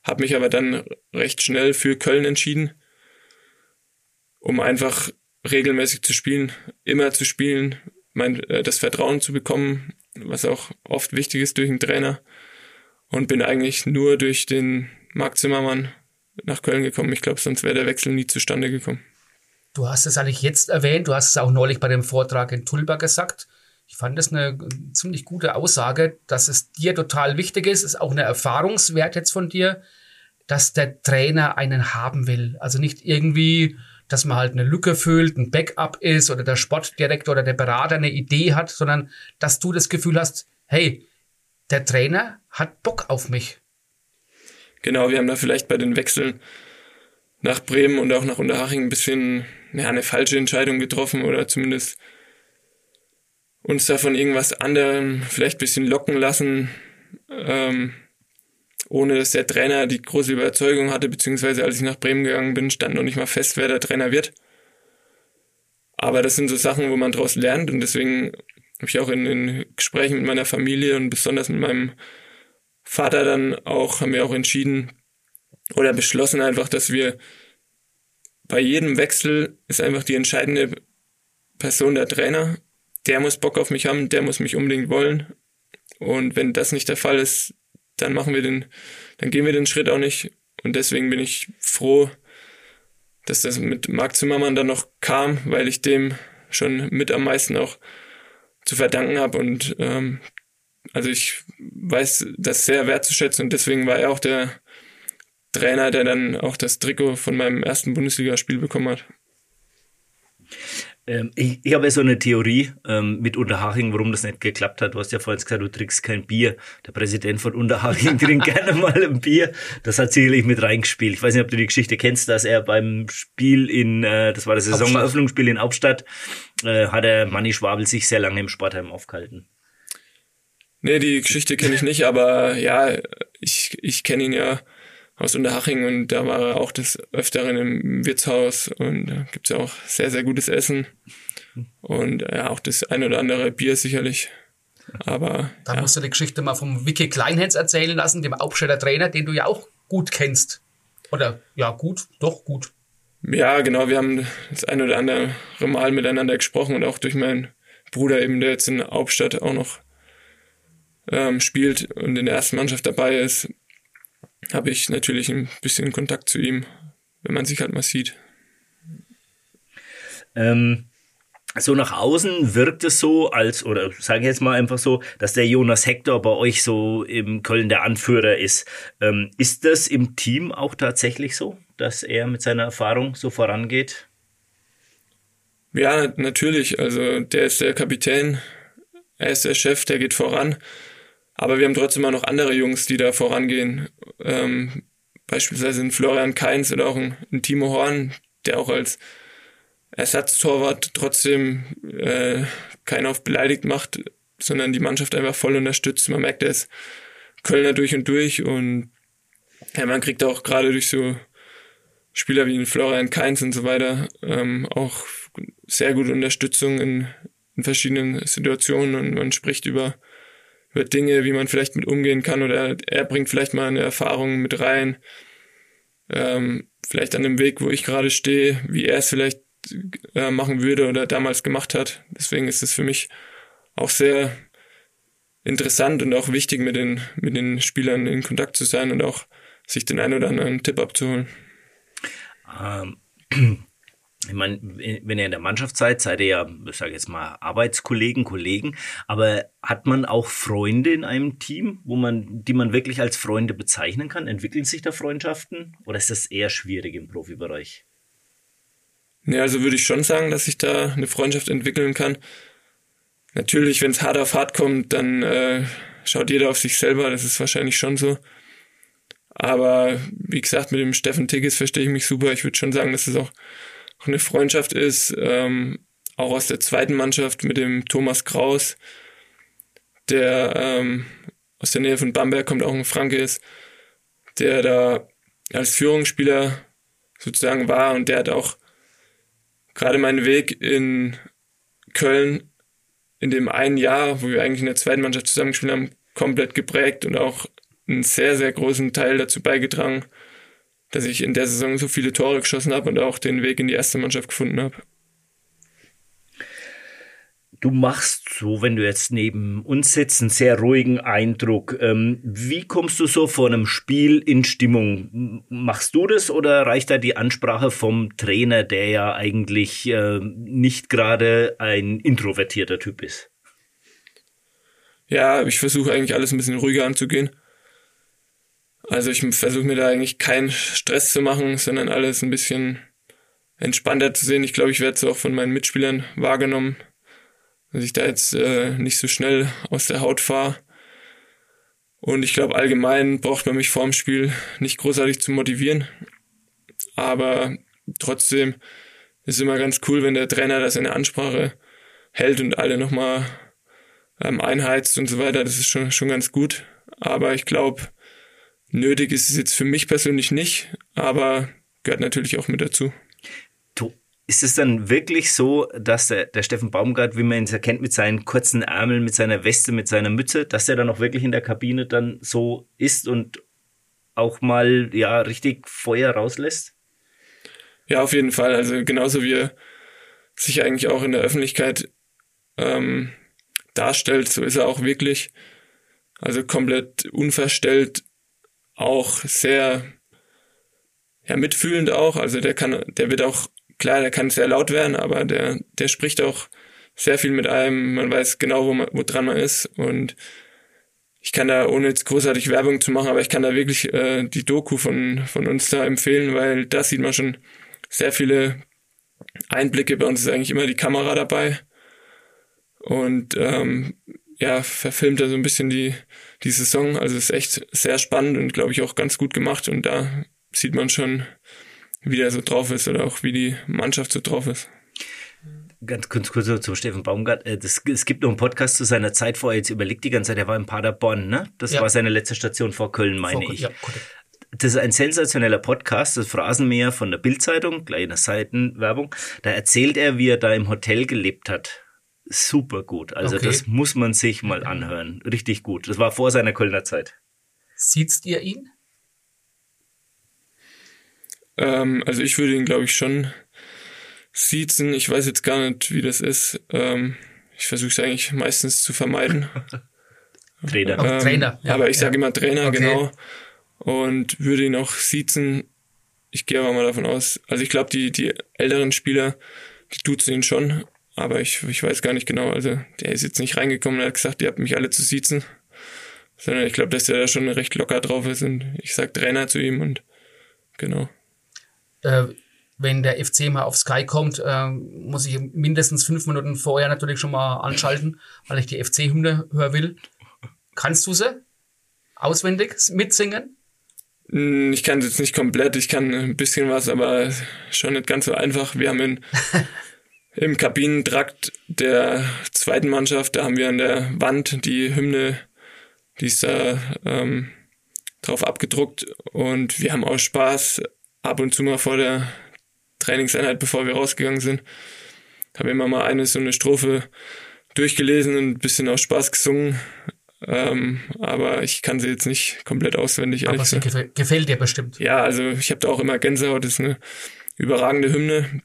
habe mich aber dann recht schnell für Köln entschieden um einfach regelmäßig zu spielen, immer zu spielen, mein, äh, das Vertrauen zu bekommen, was auch oft wichtig ist durch einen Trainer. Und bin eigentlich nur durch den Marc Zimmermann nach Köln gekommen. Ich glaube, sonst wäre der Wechsel nie zustande gekommen. Du hast es eigentlich jetzt erwähnt, du hast es auch neulich bei dem Vortrag in Tulba gesagt. Ich fand das eine ziemlich gute Aussage, dass es dir total wichtig ist, ist auch eine Erfahrungswert jetzt von dir, dass der Trainer einen haben will. Also nicht irgendwie dass man halt eine Lücke füllt, ein Backup ist oder der Sportdirektor oder der Berater eine Idee hat, sondern dass du das Gefühl hast, hey, der Trainer hat Bock auf mich. Genau, wir haben da vielleicht bei den Wechseln nach Bremen und auch nach Unterhaching ein bisschen ja, eine falsche Entscheidung getroffen oder zumindest uns da von irgendwas anderem vielleicht ein bisschen locken lassen. Ähm, ohne dass der Trainer die große Überzeugung hatte, beziehungsweise als ich nach Bremen gegangen bin, stand noch nicht mal fest, wer der Trainer wird. Aber das sind so Sachen, wo man daraus lernt und deswegen habe ich auch in den Gesprächen mit meiner Familie und besonders mit meinem Vater dann auch, haben wir auch entschieden oder beschlossen einfach, dass wir bei jedem Wechsel ist einfach die entscheidende Person der Trainer. Der muss Bock auf mich haben, der muss mich unbedingt wollen. Und wenn das nicht der Fall ist, dann machen wir den, dann gehen wir den Schritt auch nicht. Und deswegen bin ich froh, dass das mit Marc Zimmermann dann noch kam, weil ich dem schon mit am meisten auch zu verdanken habe und ähm, also ich weiß das sehr wertzuschätzen und deswegen war er auch der Trainer, der dann auch das Trikot von meinem ersten Bundesligaspiel bekommen hat. Ähm, ich, ich habe ja so eine Theorie ähm, mit Unterhaching, warum das nicht geklappt hat. Du hast ja vorhin gesagt, du trinkst kein Bier. Der Präsident von Unterhaching trinkt gerne mal ein Bier. Das hat sicherlich mit reingespielt. Ich weiß nicht, ob du die Geschichte kennst, dass er beim Spiel in, äh, das war das Saisoneröffnungsspiel in Hauptstadt, äh, hat er Manni Schwabel sich sehr lange im Sportheim aufgehalten. Nee, die Geschichte kenne ich nicht, aber ja, ich, ich kenne ihn ja aus Unterhaching und da war er auch des Öfteren im Wirtshaus und da gibt's ja auch sehr, sehr gutes Essen und ja, auch das ein oder andere Bier sicherlich. Aber. Da ja. musst du die Geschichte mal vom Vicky Kleinhens erzählen lassen, dem Aufsteller Trainer, den du ja auch gut kennst. Oder ja, gut, doch gut. Ja, genau, wir haben das ein oder andere Mal miteinander gesprochen und auch durch meinen Bruder eben, der jetzt in Hauptstadt auch noch ähm, spielt und in der ersten Mannschaft dabei ist, habe ich natürlich ein bisschen Kontakt zu ihm, wenn man sich halt mal sieht. Ähm, so nach außen wirkt es so, als, oder sage ich jetzt mal einfach so, dass der Jonas Hector bei euch so im Köln der Anführer ist. Ähm, ist das im Team auch tatsächlich so, dass er mit seiner Erfahrung so vorangeht? Ja, natürlich. Also der ist der Kapitän, er ist der Chef, der geht voran. Aber wir haben trotzdem auch noch andere Jungs, die da vorangehen. Ähm, beispielsweise ein Florian Kainz oder auch ein, ein Timo Horn, der auch als Ersatztorwart trotzdem äh, keinen auf beleidigt macht, sondern die Mannschaft einfach voll unterstützt. Man merkt, er ist Kölner durch und durch und ja, man kriegt auch gerade durch so Spieler wie Florian Kainz und so weiter ähm, auch sehr gute Unterstützung in, in verschiedenen Situationen und man spricht über über Dinge, wie man vielleicht mit umgehen kann oder er bringt vielleicht mal eine Erfahrung mit rein, ähm, vielleicht an dem Weg, wo ich gerade stehe, wie er es vielleicht äh, machen würde oder damals gemacht hat. Deswegen ist es für mich auch sehr interessant und auch wichtig, mit den, mit den Spielern in Kontakt zu sein und auch sich den einen oder anderen Tipp abzuholen. Ähm, ich meine, wenn ihr in der Mannschaft seid, seid ihr ja, ich sage jetzt mal, Arbeitskollegen, Kollegen, aber hat man auch Freunde in einem Team, wo man, die man wirklich als Freunde bezeichnen kann? Entwickeln sich da Freundschaften oder ist das eher schwierig im Profibereich? Ja, also würde ich schon sagen, dass sich da eine Freundschaft entwickeln kann. Natürlich, wenn es hart auf hart kommt, dann äh, schaut jeder auf sich selber, das ist wahrscheinlich schon so. Aber wie gesagt, mit dem Steffen Tigges verstehe ich mich super. Ich würde schon sagen, dass es auch auch eine Freundschaft ist, ähm, auch aus der zweiten Mannschaft mit dem Thomas Kraus, der ähm, aus der Nähe von Bamberg kommt, auch ein Franke ist, der da als Führungsspieler sozusagen war und der hat auch gerade meinen Weg in Köln in dem einen Jahr, wo wir eigentlich in der zweiten Mannschaft zusammengespielt haben, komplett geprägt und auch einen sehr, sehr großen Teil dazu beigetragen, dass ich in der Saison so viele Tore geschossen habe und auch den Weg in die erste Mannschaft gefunden habe. Du machst so, wenn du jetzt neben uns sitzt, einen sehr ruhigen Eindruck. Ähm, wie kommst du so vor einem Spiel in Stimmung? Machst du das oder reicht da die Ansprache vom Trainer, der ja eigentlich äh, nicht gerade ein introvertierter Typ ist? Ja, ich versuche eigentlich alles ein bisschen ruhiger anzugehen. Also ich versuche mir da eigentlich keinen Stress zu machen, sondern alles ein bisschen entspannter zu sehen. Ich glaube, ich werde es auch von meinen Mitspielern wahrgenommen, dass ich da jetzt äh, nicht so schnell aus der Haut fahre. Und ich glaube, allgemein braucht man mich vorm Spiel nicht großartig zu motivieren. Aber trotzdem ist immer ganz cool, wenn der Trainer da seine Ansprache hält und alle nochmal ähm, einheizt und so weiter. Das ist schon, schon ganz gut. Aber ich glaube, Nötig ist es jetzt für mich persönlich nicht, aber gehört natürlich auch mit dazu. Du, ist es dann wirklich so, dass der, der Steffen Baumgart, wie man ihn erkennt, mit seinen kurzen Ärmeln, mit seiner Weste, mit seiner Mütze, dass er dann auch wirklich in der Kabine dann so ist und auch mal ja richtig Feuer rauslässt? Ja, auf jeden Fall. Also genauso wie er sich eigentlich auch in der Öffentlichkeit ähm, darstellt, so ist er auch wirklich. Also komplett unverstellt, auch sehr ja, mitfühlend auch. Also der kann, der wird auch, klar, der kann sehr laut werden, aber der, der spricht auch sehr viel mit einem. Man weiß genau, wo man, wo dran man ist. Und ich kann da, ohne jetzt großartig Werbung zu machen, aber ich kann da wirklich äh, die Doku von, von uns da empfehlen, weil da sieht man schon sehr viele Einblicke. Bei uns ist eigentlich immer die Kamera dabei. Und ähm, ja, verfilmt er so ein bisschen die, die Saison. Also ist echt sehr spannend und glaube ich auch ganz gut gemacht. Und da sieht man schon, wie der so drauf ist oder auch wie die Mannschaft so drauf ist. Ganz kurz, kurz zum Steffen Baumgart. Äh, das, es gibt noch einen Podcast zu seiner Zeit vorher. Jetzt überlegt die ganze Zeit, er war in Paderborn, ne? Das ja. war seine letzte Station vor Köln, meine vor, ich. Ja, das ist ein sensationeller Podcast, das Phrasenmäher von der Bildzeitung, kleine Seitenwerbung. Da erzählt er, wie er da im Hotel gelebt hat. Super gut. Also okay. das muss man sich mal anhören. Richtig gut. Das war vor seiner Kölner Zeit. Sieht's ihr ihn? Ähm, also ich würde ihn, glaube ich, schon siezen. Ich weiß jetzt gar nicht, wie das ist. Ähm, ich versuche es eigentlich meistens zu vermeiden. Trainer. Ähm, Trainer. Ja, aber ich sage ja. immer Trainer, okay. genau. Und würde ihn auch siezen. Ich gehe aber mal davon aus. Also ich glaube, die, die älteren Spieler, die duzen ihn schon. Aber ich, ich weiß gar nicht genau. Also der ist jetzt nicht reingekommen und hat gesagt, ihr habt mich alle zu siezen. Sondern ich glaube, dass der da schon recht locker drauf ist. Und ich sag Trainer zu ihm und genau äh, wenn der FC mal auf Sky kommt, äh, muss ich mindestens fünf Minuten vorher natürlich schon mal anschalten, weil ich die FC-Hymne hören will. Kannst du sie auswendig mitsingen? Hm, ich kann es jetzt nicht komplett, ich kann ein bisschen was, aber schon nicht ganz so einfach. Wir haben in, im Kabinentrakt der zweiten Mannschaft, da haben wir an der Wand die Hymne, die ist da ähm, drauf abgedruckt und wir haben auch Spaß ab und zu mal vor der Trainingseinheit, bevor wir rausgegangen sind, habe immer mal eine so eine Strophe durchgelesen und ein bisschen aus Spaß gesungen. Ähm, aber ich kann sie jetzt nicht komplett auswendig. Aber sie gefällt, gefällt dir bestimmt. Ja, also ich habe da auch immer Gänsehaut. Das ist eine überragende Hymne.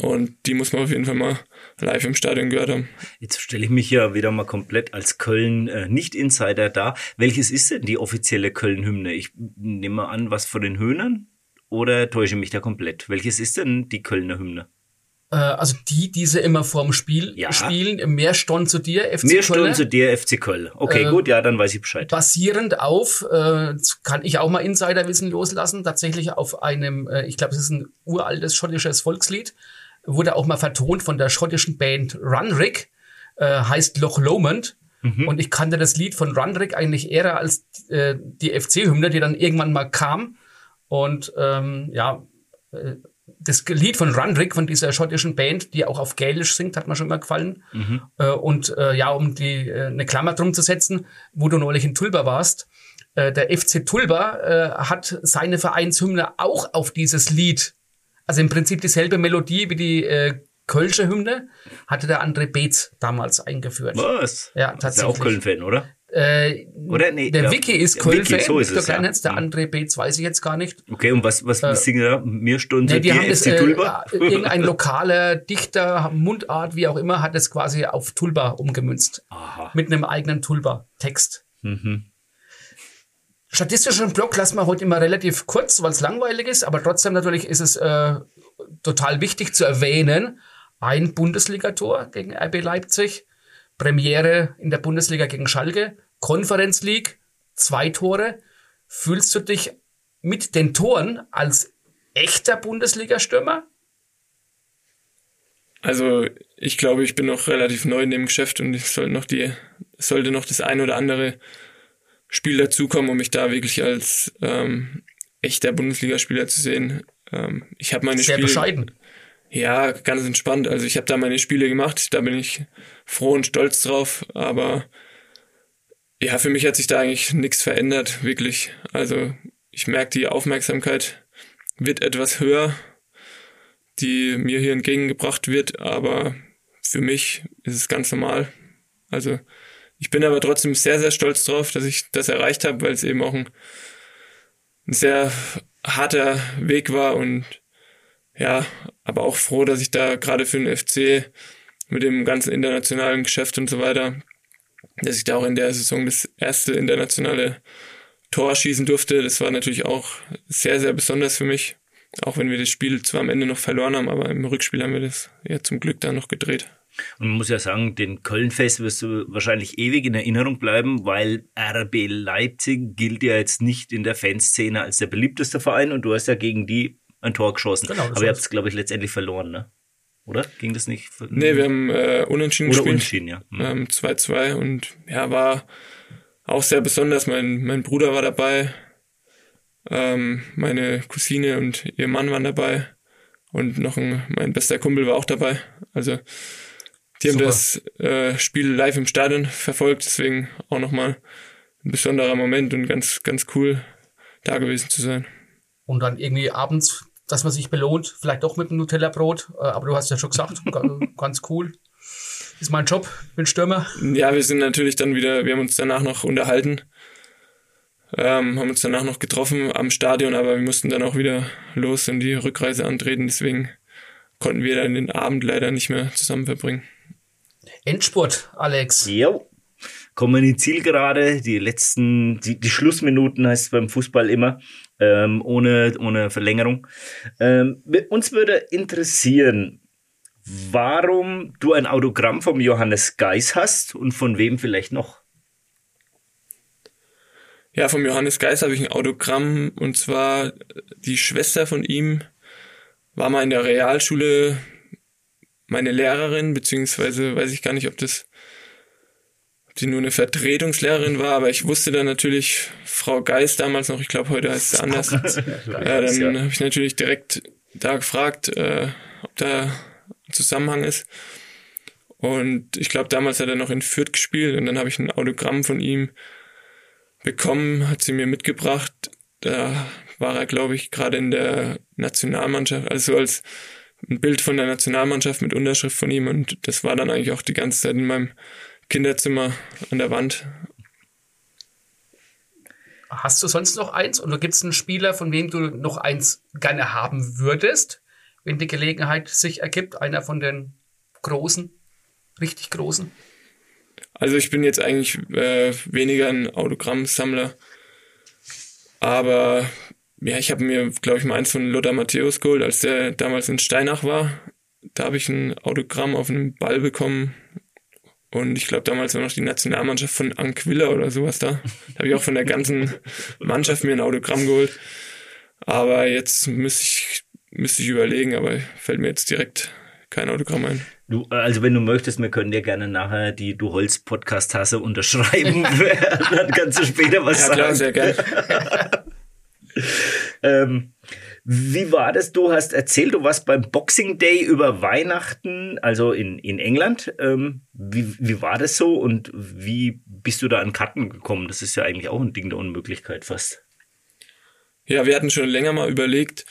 Und die muss man auf jeden Fall mal live im Stadion gehört haben. Jetzt stelle ich mich ja wieder mal komplett als Köln-Nicht-Insider äh, dar. Welches ist denn die offizielle Köln-Hymne? Ich nehme mal an, was von den Höhnern? Oder täusche ich mich da komplett? Welches ist denn die Kölner Hymne? Äh, also die, die sie immer vorm Spiel ja. spielen, mehr Stonn zu dir, FC Mehr Stonn zu dir, FC Köln. Okay, äh, gut, ja, dann weiß ich Bescheid. Basierend auf, äh, kann ich auch mal Insiderwissen loslassen, tatsächlich auf einem, äh, ich glaube, es ist ein uraltes schottisches Volkslied, wurde auch mal vertont von der schottischen Band Runrig, äh, heißt Loch Lomond. Mhm. Und ich kannte das Lied von Runrig eigentlich eher als äh, die FC-Hymne, die dann irgendwann mal kam. Und ähm, ja, äh, das Lied von Rundrick, von dieser schottischen Band, die auch auf Gälisch singt, hat mir schon mal gefallen. Mhm. Äh, und äh, ja, um die äh, eine Klammer drum zu setzen, wo du neulich in Tulba warst, äh, der FC Tulba äh, hat seine Vereinshymne auch auf dieses Lied, also im Prinzip dieselbe Melodie wie die äh, Kölsche Hymne, hatte der André Beetz damals eingeführt. Was? Ja, tatsächlich. Ist ja auch Köln-Fan, oder? Äh, Oder nee, der ja, Wiki ist Köln-Fan, so ist es, der, ja. der André Beetz weiß ich jetzt gar nicht. Okay, und was, was äh, singen da? Mir Stunden nee, die haben das, äh, Irgendein lokaler Dichter, Mundart, wie auch immer, hat es quasi auf Tulba umgemünzt. Aha. Mit einem eigenen Tulba-Text. Mhm. Statistischen Block lassen wir heute immer relativ kurz, weil es langweilig ist, aber trotzdem natürlich ist es äh, total wichtig zu erwähnen. Ein Bundesligator gegen RB Leipzig, Premiere in der Bundesliga gegen Schalke, Conference League, zwei Tore. Fühlst du dich mit den Toren als echter Bundesliga-Stürmer? Also ich glaube, ich bin noch relativ neu in dem Geschäft und ich sollte noch die, sollte noch das ein oder andere Spiel dazukommen, um mich da wirklich als ähm, echter Bundesligaspieler zu sehen. Ähm, ich habe meine Sehr Spiele, bescheiden. Ja, ganz entspannt. Also ich habe da meine Spiele gemacht, da bin ich froh und stolz drauf, aber ja, für mich hat sich da eigentlich nichts verändert, wirklich. Also ich merke, die Aufmerksamkeit wird etwas höher, die mir hier entgegengebracht wird, aber für mich ist es ganz normal. Also ich bin aber trotzdem sehr, sehr stolz drauf, dass ich das erreicht habe, weil es eben auch ein, ein sehr harter Weg war und ja, aber auch froh, dass ich da gerade für den FC mit dem ganzen internationalen Geschäft und so weiter dass ich da auch in der Saison das erste internationale Tor schießen durfte. Das war natürlich auch sehr, sehr besonders für mich. Auch wenn wir das Spiel zwar am Ende noch verloren haben, aber im Rückspiel haben wir das ja zum Glück dann noch gedreht. Und man muss ja sagen, den Köln-Fest wirst du wahrscheinlich ewig in Erinnerung bleiben, weil RB Leipzig gilt ja jetzt nicht in der Fanszene als der beliebteste Verein und du hast ja gegen die ein Tor geschossen. Genau, Aber ihr habt es, glaube ich, letztendlich verloren, ne? Oder? Ging das nicht? Nee, wir haben äh, unentschieden Oder gespielt. unentschieden, ja. Mhm. Ähm, 2-2 und ja, war auch sehr besonders. Mein, mein Bruder war dabei, ähm, meine Cousine und ihr Mann waren dabei und noch ein, mein bester Kumpel war auch dabei. Also die haben das äh, Spiel live im Stadion verfolgt, deswegen auch nochmal ein besonderer Moment und ganz, ganz cool da gewesen zu sein. Und dann irgendwie abends dass man sich belohnt, vielleicht doch mit einem Nutella-Brot. Äh, aber du hast ja schon gesagt, ganz cool. Ist mein Job, bin Stürmer. Ja, wir sind natürlich dann wieder, wir haben uns danach noch unterhalten, ähm, haben uns danach noch getroffen am Stadion, aber wir mussten dann auch wieder los und die Rückreise antreten. Deswegen konnten wir dann den Abend leider nicht mehr zusammen verbringen. Endspurt, Alex. Jo. Kommen in die Zielgerade, die letzten, die, die Schlussminuten heißt es beim Fußball immer ähm, ohne, ohne Verlängerung. Ähm, uns würde interessieren, warum du ein Autogramm vom Johannes Geis hast und von wem vielleicht noch? Ja, vom Johannes Geis habe ich ein Autogramm und zwar die Schwester von ihm war mal in der Realschule meine Lehrerin, beziehungsweise weiß ich gar nicht, ob das die nur eine Vertretungslehrerin war, aber ich wusste dann natürlich Frau Geist damals noch, ich glaube heute heißt sie anders. ja, dann ja. habe ich natürlich direkt da gefragt, äh, ob da ein Zusammenhang ist. Und ich glaube, damals hat er noch in Fürth gespielt und dann habe ich ein Autogramm von ihm bekommen, hat sie mir mitgebracht. Da war er, glaube ich, gerade in der Nationalmannschaft, also als ein Bild von der Nationalmannschaft mit Unterschrift von ihm und das war dann eigentlich auch die ganze Zeit in meinem Kinderzimmer an der Wand. Hast du sonst noch eins oder gibt es einen Spieler, von wem du noch eins gerne haben würdest, wenn die Gelegenheit sich ergibt? Einer von den großen, richtig großen? Also ich bin jetzt eigentlich äh, weniger ein Autogrammsammler, aber ja, ich habe mir, glaube ich, mal eins von Lothar Matthäus geholt, als der damals in Steinach war. Da habe ich ein Autogramm auf einem Ball bekommen und ich glaube, damals war noch die Nationalmannschaft von Anquilla oder sowas da. Da habe ich auch von der ganzen Mannschaft mir ein Autogramm geholt. Aber jetzt müsste ich, müsste ich überlegen, aber fällt mir jetzt direkt kein Autogramm ein. Du, also wenn du möchtest, wir können dir gerne nachher die Du Holz Podcast Tasse unterschreiben. Dann kannst du später was ja, sagen. Klar, sehr gerne. ähm, wie war das? Du hast erzählt, du warst beim Boxing Day über Weihnachten, also in, in England. Ähm, wie, wie war das so und wie bist du da an Karten gekommen? Das ist ja eigentlich auch ein Ding der Unmöglichkeit fast. Ja, wir hatten schon länger mal überlegt.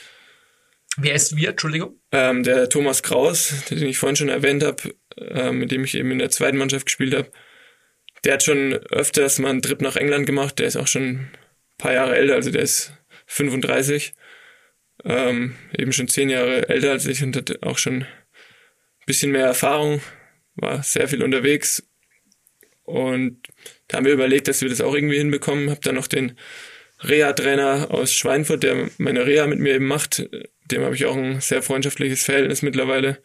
Wer ist wir? Entschuldigung. Ähm, der Thomas Kraus, den ich vorhin schon erwähnt habe, äh, mit dem ich eben in der zweiten Mannschaft gespielt habe. Der hat schon öfters mal einen Trip nach England gemacht. Der ist auch schon ein paar Jahre älter, also der ist 35 ähm, eben schon zehn Jahre älter als ich und hatte auch schon ein bisschen mehr Erfahrung, war sehr viel unterwegs und da haben wir überlegt, dass wir das auch irgendwie hinbekommen. Hab dann noch den Reha-Trainer aus Schweinfurt, der meine Reha mit mir eben macht. Dem habe ich auch ein sehr freundschaftliches Verhältnis mittlerweile.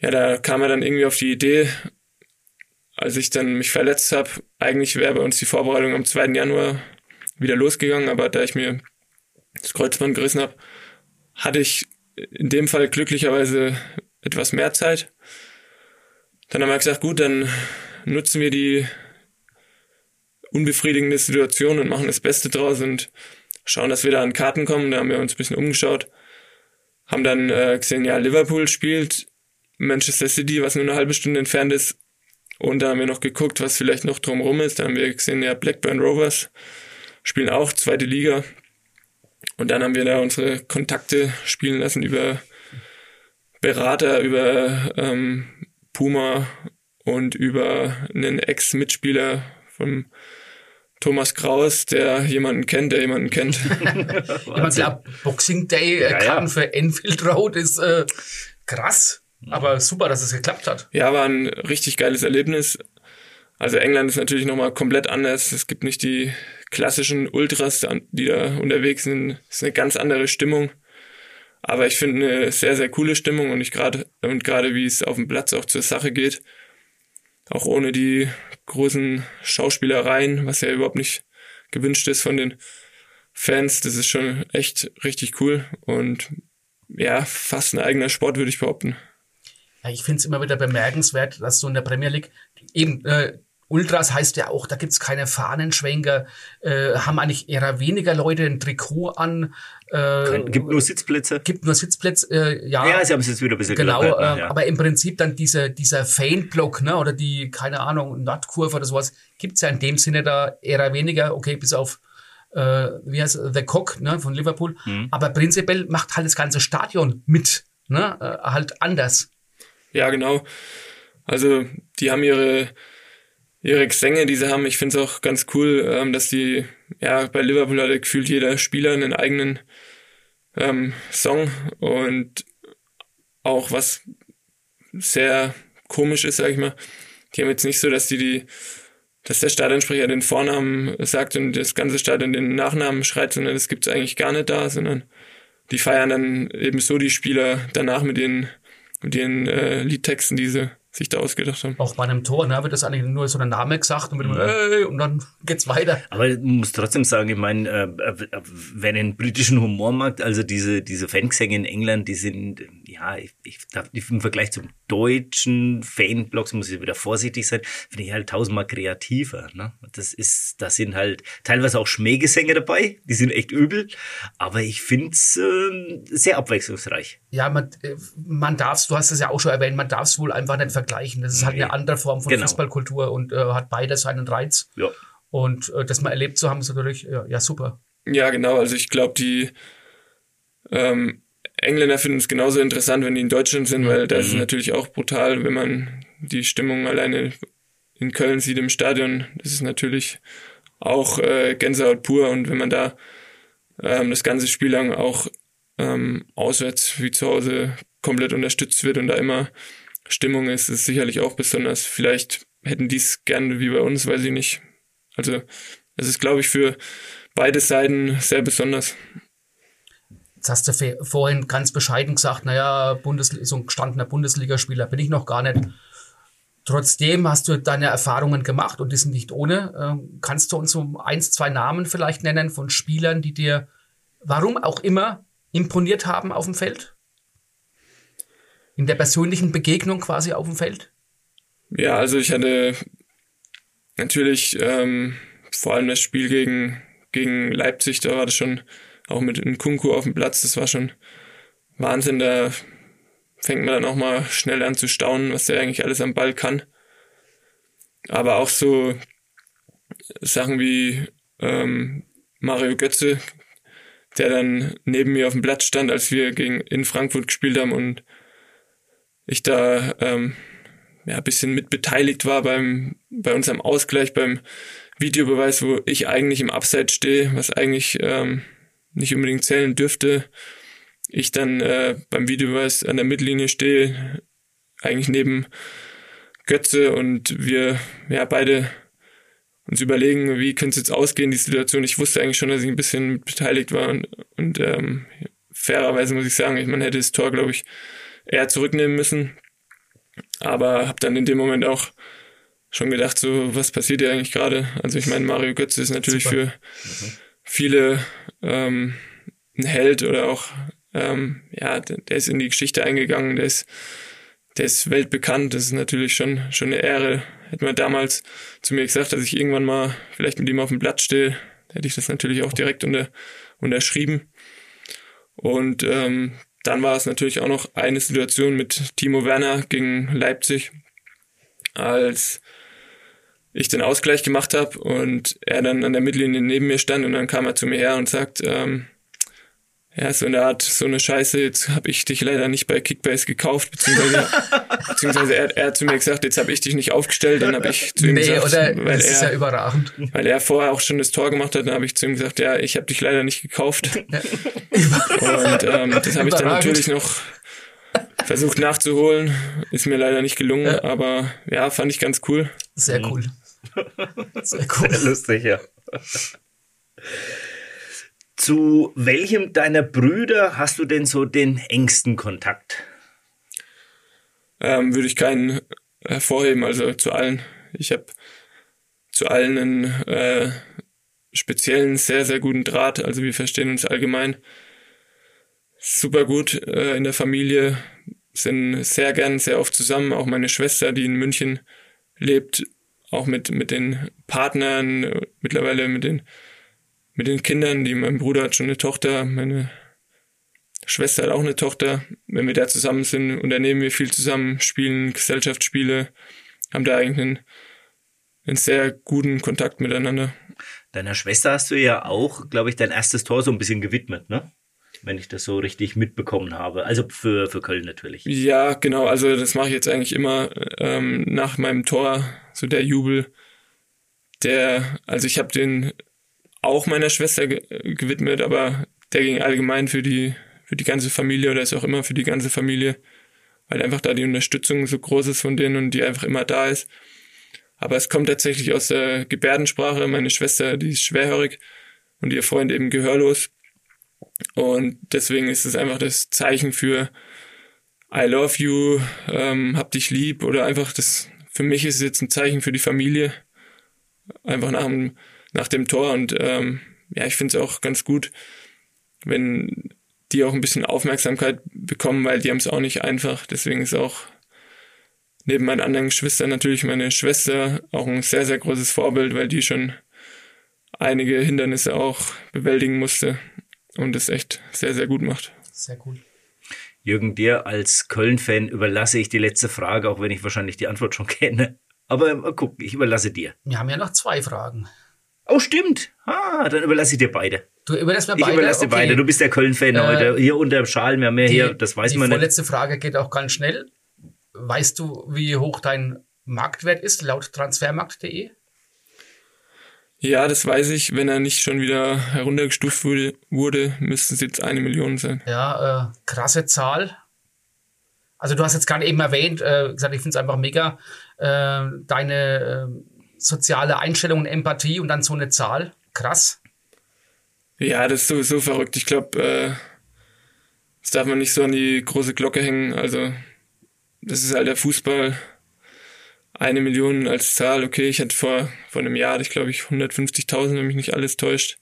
Ja, da kam er dann irgendwie auf die Idee, als ich dann mich verletzt habe, eigentlich wäre bei uns die Vorbereitung am 2. Januar wieder losgegangen, aber da ich mir das Kreuzband gerissen habe, hatte ich in dem Fall glücklicherweise etwas mehr Zeit. Dann haben wir gesagt, gut, dann nutzen wir die unbefriedigende Situation und machen das Beste draus und schauen, dass wir da an Karten kommen. Da haben wir uns ein bisschen umgeschaut, haben dann äh, gesehen, ja, Liverpool spielt, Manchester City, was nur eine halbe Stunde entfernt ist. Und da haben wir noch geguckt, was vielleicht noch drumherum ist. Da haben wir gesehen, ja, Blackburn Rovers spielen auch zweite Liga. Und dann haben wir da unsere Kontakte spielen lassen über Berater, über ähm, Puma und über einen Ex-Mitspieler von Thomas Kraus, der jemanden kennt, der jemanden kennt. ich glaube, Boxing Day äh, ja, Karten ja. für Enfield Road ist äh, krass, aber super, dass es geklappt hat. Ja, war ein richtig geiles Erlebnis. Also England ist natürlich nochmal komplett anders. Es gibt nicht die klassischen Ultras, die da unterwegs sind. Ist eine ganz andere Stimmung. Aber ich finde eine sehr, sehr coole Stimmung und ich gerade, und gerade wie es auf dem Platz auch zur Sache geht. Auch ohne die großen Schauspielereien, was ja überhaupt nicht gewünscht ist von den Fans. Das ist schon echt richtig cool und ja, fast ein eigener Sport, würde ich behaupten. Ja, ich finde es immer wieder bemerkenswert, dass so in der Premier League eben äh, Ultras heißt ja auch, da gibt's keine Fahnenschwenker, äh, haben eigentlich eher weniger Leute ein Trikot an. Äh, gibt nur Sitzplätze. Gibt nur Sitzplätze, äh, ja. Ja, sie haben es jetzt wieder ein bisschen Genau, äh, ja. aber im Prinzip dann diese, dieser Fanblock, ne, oder die, keine Ahnung, Nordkurve oder sowas, gibt's ja in dem Sinne da eher weniger, okay, bis auf äh, wie heißt The Cock ne, von Liverpool. Mhm. Aber prinzipiell macht halt das ganze Stadion mit, ne, äh, halt anders. Ja, genau. Also die haben ihre ihre Gesänge, die sie haben. Ich finde es auch ganz cool, ähm, dass die, ja, bei Liverpool hat gefühlt jeder Spieler einen eigenen ähm, Song und auch was sehr komisch ist, sag ich mal. Die haben jetzt nicht so, dass die die, dass der Stadionsprecher den Vornamen sagt und das ganze Stadion den Nachnamen schreit, sondern das gibt's eigentlich gar nicht da, sondern die feiern dann eben so die Spieler danach mit ihren, mit ihren äh, Liedtexten, die sie sich da ausgedacht haben. Auch bei einem Tor, ne, wird das eigentlich nur so ein Name gesagt und, ja. hey, und dann geht's weiter. Aber ich muss trotzdem sagen, ich meine, äh, äh, wer den britischen Humor mag, also diese, diese Fangesänge in England, die sind, ja, ich, ich, im Vergleich zum deutschen Fanblocks muss ich wieder vorsichtig sein, finde ich halt tausendmal kreativer. Ne? Das ist, da sind halt teilweise auch Schmähgesänge dabei, die sind echt übel, aber ich finde es äh, sehr abwechslungsreich. Ja, man, äh, man darf du hast es ja auch schon erwähnt, man darf es wohl einfach nicht vergleichen. Das ist halt eine andere Form von genau. Fußballkultur und äh, hat beide seinen Reiz. Ja. Und äh, das mal erlebt zu haben, ist natürlich ja, ja super. Ja, genau. Also ich glaube, die ähm, Engländer finden es genauso interessant, wenn die in Deutschland sind, weil da ist es mhm. natürlich auch brutal, wenn man die Stimmung alleine in Köln sieht im Stadion. Das ist natürlich auch äh, Gänsehaut pur und wenn man da ähm, das ganze Spiel lang auch ähm, auswärts wie zu Hause komplett unterstützt wird und da immer Stimmung ist, ist sicherlich auch besonders. Vielleicht hätten die es gerne wie bei uns, weiß ich nicht. Also es ist, glaube ich, für beide Seiten sehr besonders. Jetzt hast du vorhin ganz bescheiden gesagt, naja, Bundes so ein gestandener Bundesligaspieler bin ich noch gar nicht. Trotzdem hast du deine Erfahrungen gemacht und die sind nicht ohne. Ähm, kannst du uns so eins, zwei Namen vielleicht nennen von Spielern, die dir, warum auch immer, imponiert haben auf dem Feld? in der persönlichen Begegnung quasi auf dem Feld? Ja, also ich hatte natürlich ähm, vor allem das Spiel gegen, gegen Leipzig, da war das schon auch mit Nkunku auf dem Platz, das war schon Wahnsinn, da fängt man dann auch mal schnell an zu staunen, was der eigentlich alles am Ball kann. Aber auch so Sachen wie ähm, Mario Götze, der dann neben mir auf dem Platz stand, als wir gegen in Frankfurt gespielt haben und ich da ähm, ja, ein bisschen mit beteiligt war beim, bei unserem Ausgleich, beim Videobeweis, wo ich eigentlich im Upside stehe, was eigentlich ähm, nicht unbedingt zählen dürfte. Ich dann äh, beim Videobeweis an der Mittellinie stehe, eigentlich neben Götze und wir ja beide uns überlegen, wie könnte es jetzt ausgehen, die Situation. Ich wusste eigentlich schon, dass ich ein bisschen beteiligt war und, und ähm, fairerweise muss ich sagen, man hätte das Tor, glaube ich, eher zurücknehmen müssen. Aber habe dann in dem Moment auch schon gedacht, so was passiert hier eigentlich gerade? Also ich meine, Mario Götze ist natürlich Super. für mhm. Viele ähm, ein Held oder auch ähm, ja, der ist in die Geschichte eingegangen, der ist der ist weltbekannt, das ist natürlich schon schon eine Ehre. Hätte man damals zu mir gesagt, dass ich irgendwann mal vielleicht mit ihm auf dem Blatt stehe, hätte ich das natürlich auch direkt unter, unterschrieben. Und ähm, dann war es natürlich auch noch eine Situation mit Timo Werner gegen Leipzig, als ich den Ausgleich gemacht habe und er dann an der Mittellinie neben mir stand und dann kam er zu mir her und sagt, ähm, ja, so in der Art, so eine Scheiße, jetzt habe ich dich leider nicht bei Kickbase gekauft, beziehungsweise, beziehungsweise er, er hat zu mir gesagt, jetzt habe ich dich nicht aufgestellt, dann habe ich zu ihm nee, gesagt, oder, weil das er, ist ja überragend. Weil er vorher auch schon das Tor gemacht hat, dann habe ich zu ihm gesagt, ja, ich habe dich leider nicht gekauft. Und ähm, das habe ich dann natürlich noch versucht nachzuholen, ist mir leider nicht gelungen, ja. aber ja, fand ich ganz cool. Sehr cool. Sehr, cool. Sehr lustig, ja. Zu welchem deiner Brüder hast du denn so den engsten Kontakt? Ähm, würde ich keinen hervorheben, also zu allen. Ich habe zu allen einen äh, speziellen, sehr, sehr guten Draht. Also wir verstehen uns allgemein super gut äh, in der Familie, sind sehr gern, sehr oft zusammen. Auch meine Schwester, die in München lebt, auch mit, mit den Partnern, mittlerweile mit den, mit den Kindern, die mein Bruder hat schon eine Tochter, meine Schwester hat auch eine Tochter. Wenn wir da zusammen sind, unternehmen wir viel zusammen, spielen Gesellschaftsspiele, haben da eigentlich einen, einen sehr guten Kontakt miteinander. Deiner Schwester hast du ja auch, glaube ich, dein erstes Tor so ein bisschen gewidmet, ne? Wenn ich das so richtig mitbekommen habe. Also für, für Köln natürlich. Ja, genau. Also das mache ich jetzt eigentlich immer ähm, nach meinem Tor, so der Jubel. Der, also ich habe den auch meiner Schwester ge gewidmet, aber der ging allgemein für die, für die ganze Familie oder ist auch immer für die ganze Familie, weil einfach da die Unterstützung so groß ist von denen und die einfach immer da ist. Aber es kommt tatsächlich aus der Gebärdensprache. Meine Schwester, die ist schwerhörig und ihr Freund eben gehörlos. Und deswegen ist es einfach das Zeichen für I love you, ähm, hab dich lieb oder einfach das, für mich ist es jetzt ein Zeichen für die Familie. Einfach nach dem, nach dem Tor und ähm, ja, ich finde es auch ganz gut, wenn die auch ein bisschen Aufmerksamkeit bekommen, weil die haben es auch nicht einfach. Deswegen ist auch neben meinen anderen Geschwistern natürlich meine Schwester auch ein sehr, sehr großes Vorbild, weil die schon einige Hindernisse auch bewältigen musste und es echt sehr, sehr gut macht. Sehr cool. Jürgen, dir als Köln-Fan überlasse ich die letzte Frage, auch wenn ich wahrscheinlich die Antwort schon kenne. Aber mal gucken, ich überlasse dir. Wir haben ja noch zwei Fragen. Oh, stimmt. Ah, dann überlasse ich dir beide. Du überlässt mir beide? Ich überlasse dir okay. beide. Du bist der Köln-Fan äh, heute. Hier unter dem Schal, wir haben mehr hier, das weiß man nicht. Die vorletzte Frage geht auch ganz schnell. Weißt du, wie hoch dein Marktwert ist, laut transfermarkt.de? Ja, das weiß ich. Wenn er nicht schon wieder heruntergestuft wurde, wurde müssten es jetzt eine Million sein. Ja, äh, krasse Zahl. Also du hast jetzt gerade eben erwähnt, äh, gesagt, ich finde es einfach mega, äh, deine äh, soziale Einstellung und Empathie und dann so eine Zahl. Krass. Ja, das ist sowieso verrückt. Ich glaube, äh, das darf man nicht so an die große Glocke hängen. Also das ist halt der Fußball eine Million als Zahl, okay, ich hatte vor, vor einem Jahr, ich glaube ich 150.000, wenn mich nicht alles täuscht.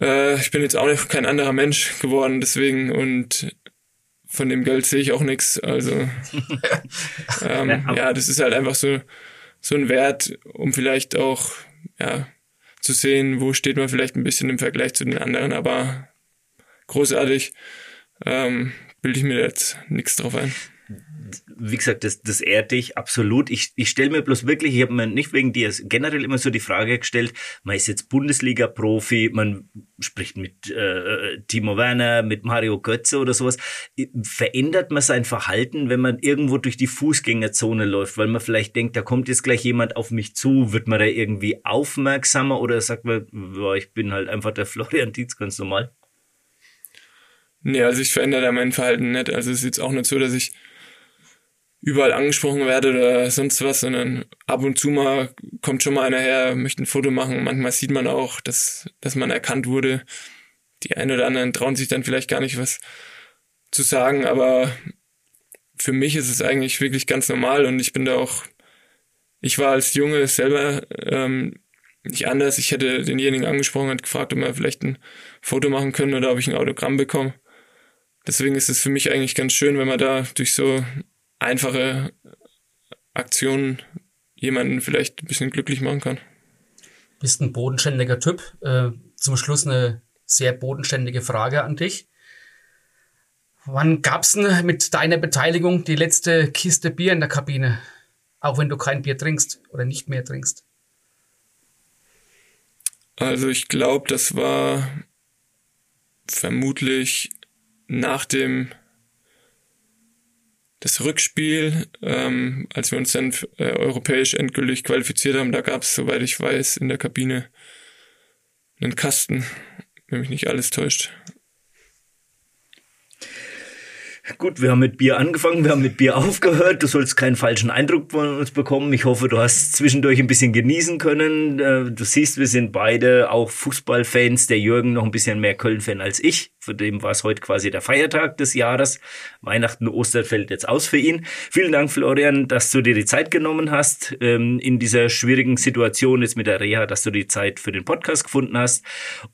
Äh, ich bin jetzt auch noch kein anderer Mensch geworden, deswegen und von dem Geld sehe ich auch nichts. Also ähm, ja, das ist halt einfach so, so ein Wert, um vielleicht auch ja, zu sehen, wo steht man vielleicht ein bisschen im Vergleich zu den anderen, aber großartig ähm, bilde ich mir jetzt nichts drauf ein wie gesagt, das, das ehrt dich absolut. Ich, ich stelle mir bloß wirklich, ich habe mir nicht wegen dir generell immer so die Frage gestellt, man ist jetzt Bundesliga-Profi, man spricht mit äh, Timo Werner, mit Mario Götze oder sowas. Verändert man sein Verhalten, wenn man irgendwo durch die Fußgängerzone läuft, weil man vielleicht denkt, da kommt jetzt gleich jemand auf mich zu, wird man da irgendwie aufmerksamer oder sagt man, boah, ich bin halt einfach der Florian Dietz ganz normal? Nee, also ich verändere da mein Verhalten nicht. Also es ist jetzt auch nicht so, dass ich überall angesprochen werde oder sonst was, sondern ab und zu mal kommt schon mal einer her, möchte ein Foto machen. Manchmal sieht man auch, dass, dass man erkannt wurde. Die einen oder anderen trauen sich dann vielleicht gar nicht was zu sagen, aber für mich ist es eigentlich wirklich ganz normal und ich bin da auch, ich war als Junge selber ähm, nicht anders. Ich hätte denjenigen angesprochen und gefragt, ob wir vielleicht ein Foto machen können oder ob ich ein Autogramm bekomme. Deswegen ist es für mich eigentlich ganz schön, wenn man da durch so einfache Aktionen jemanden vielleicht ein bisschen glücklich machen kann. Bist ein bodenständiger Typ. Äh, zum Schluss eine sehr bodenständige Frage an dich. Wann gab's denn mit deiner Beteiligung die letzte Kiste Bier in der Kabine? Auch wenn du kein Bier trinkst oder nicht mehr trinkst. Also ich glaube, das war vermutlich nach dem das Rückspiel, ähm, als wir uns dann äh, europäisch endgültig qualifiziert haben, da gab es, soweit ich weiß, in der Kabine einen Kasten, wenn mich nicht alles täuscht. Gut, wir haben mit Bier angefangen, wir haben mit Bier aufgehört. Du sollst keinen falschen Eindruck von uns bekommen. Ich hoffe, du hast zwischendurch ein bisschen genießen können. Äh, du siehst, wir sind beide auch Fußballfans. Der Jürgen noch ein bisschen mehr Köln-Fan als ich. Für dem war es heute quasi der Feiertag des Jahres. Weihnachten, Ostern fällt jetzt aus für ihn. Vielen Dank, Florian, dass du dir die Zeit genommen hast ähm, in dieser schwierigen Situation jetzt mit der Reha, dass du die Zeit für den Podcast gefunden hast.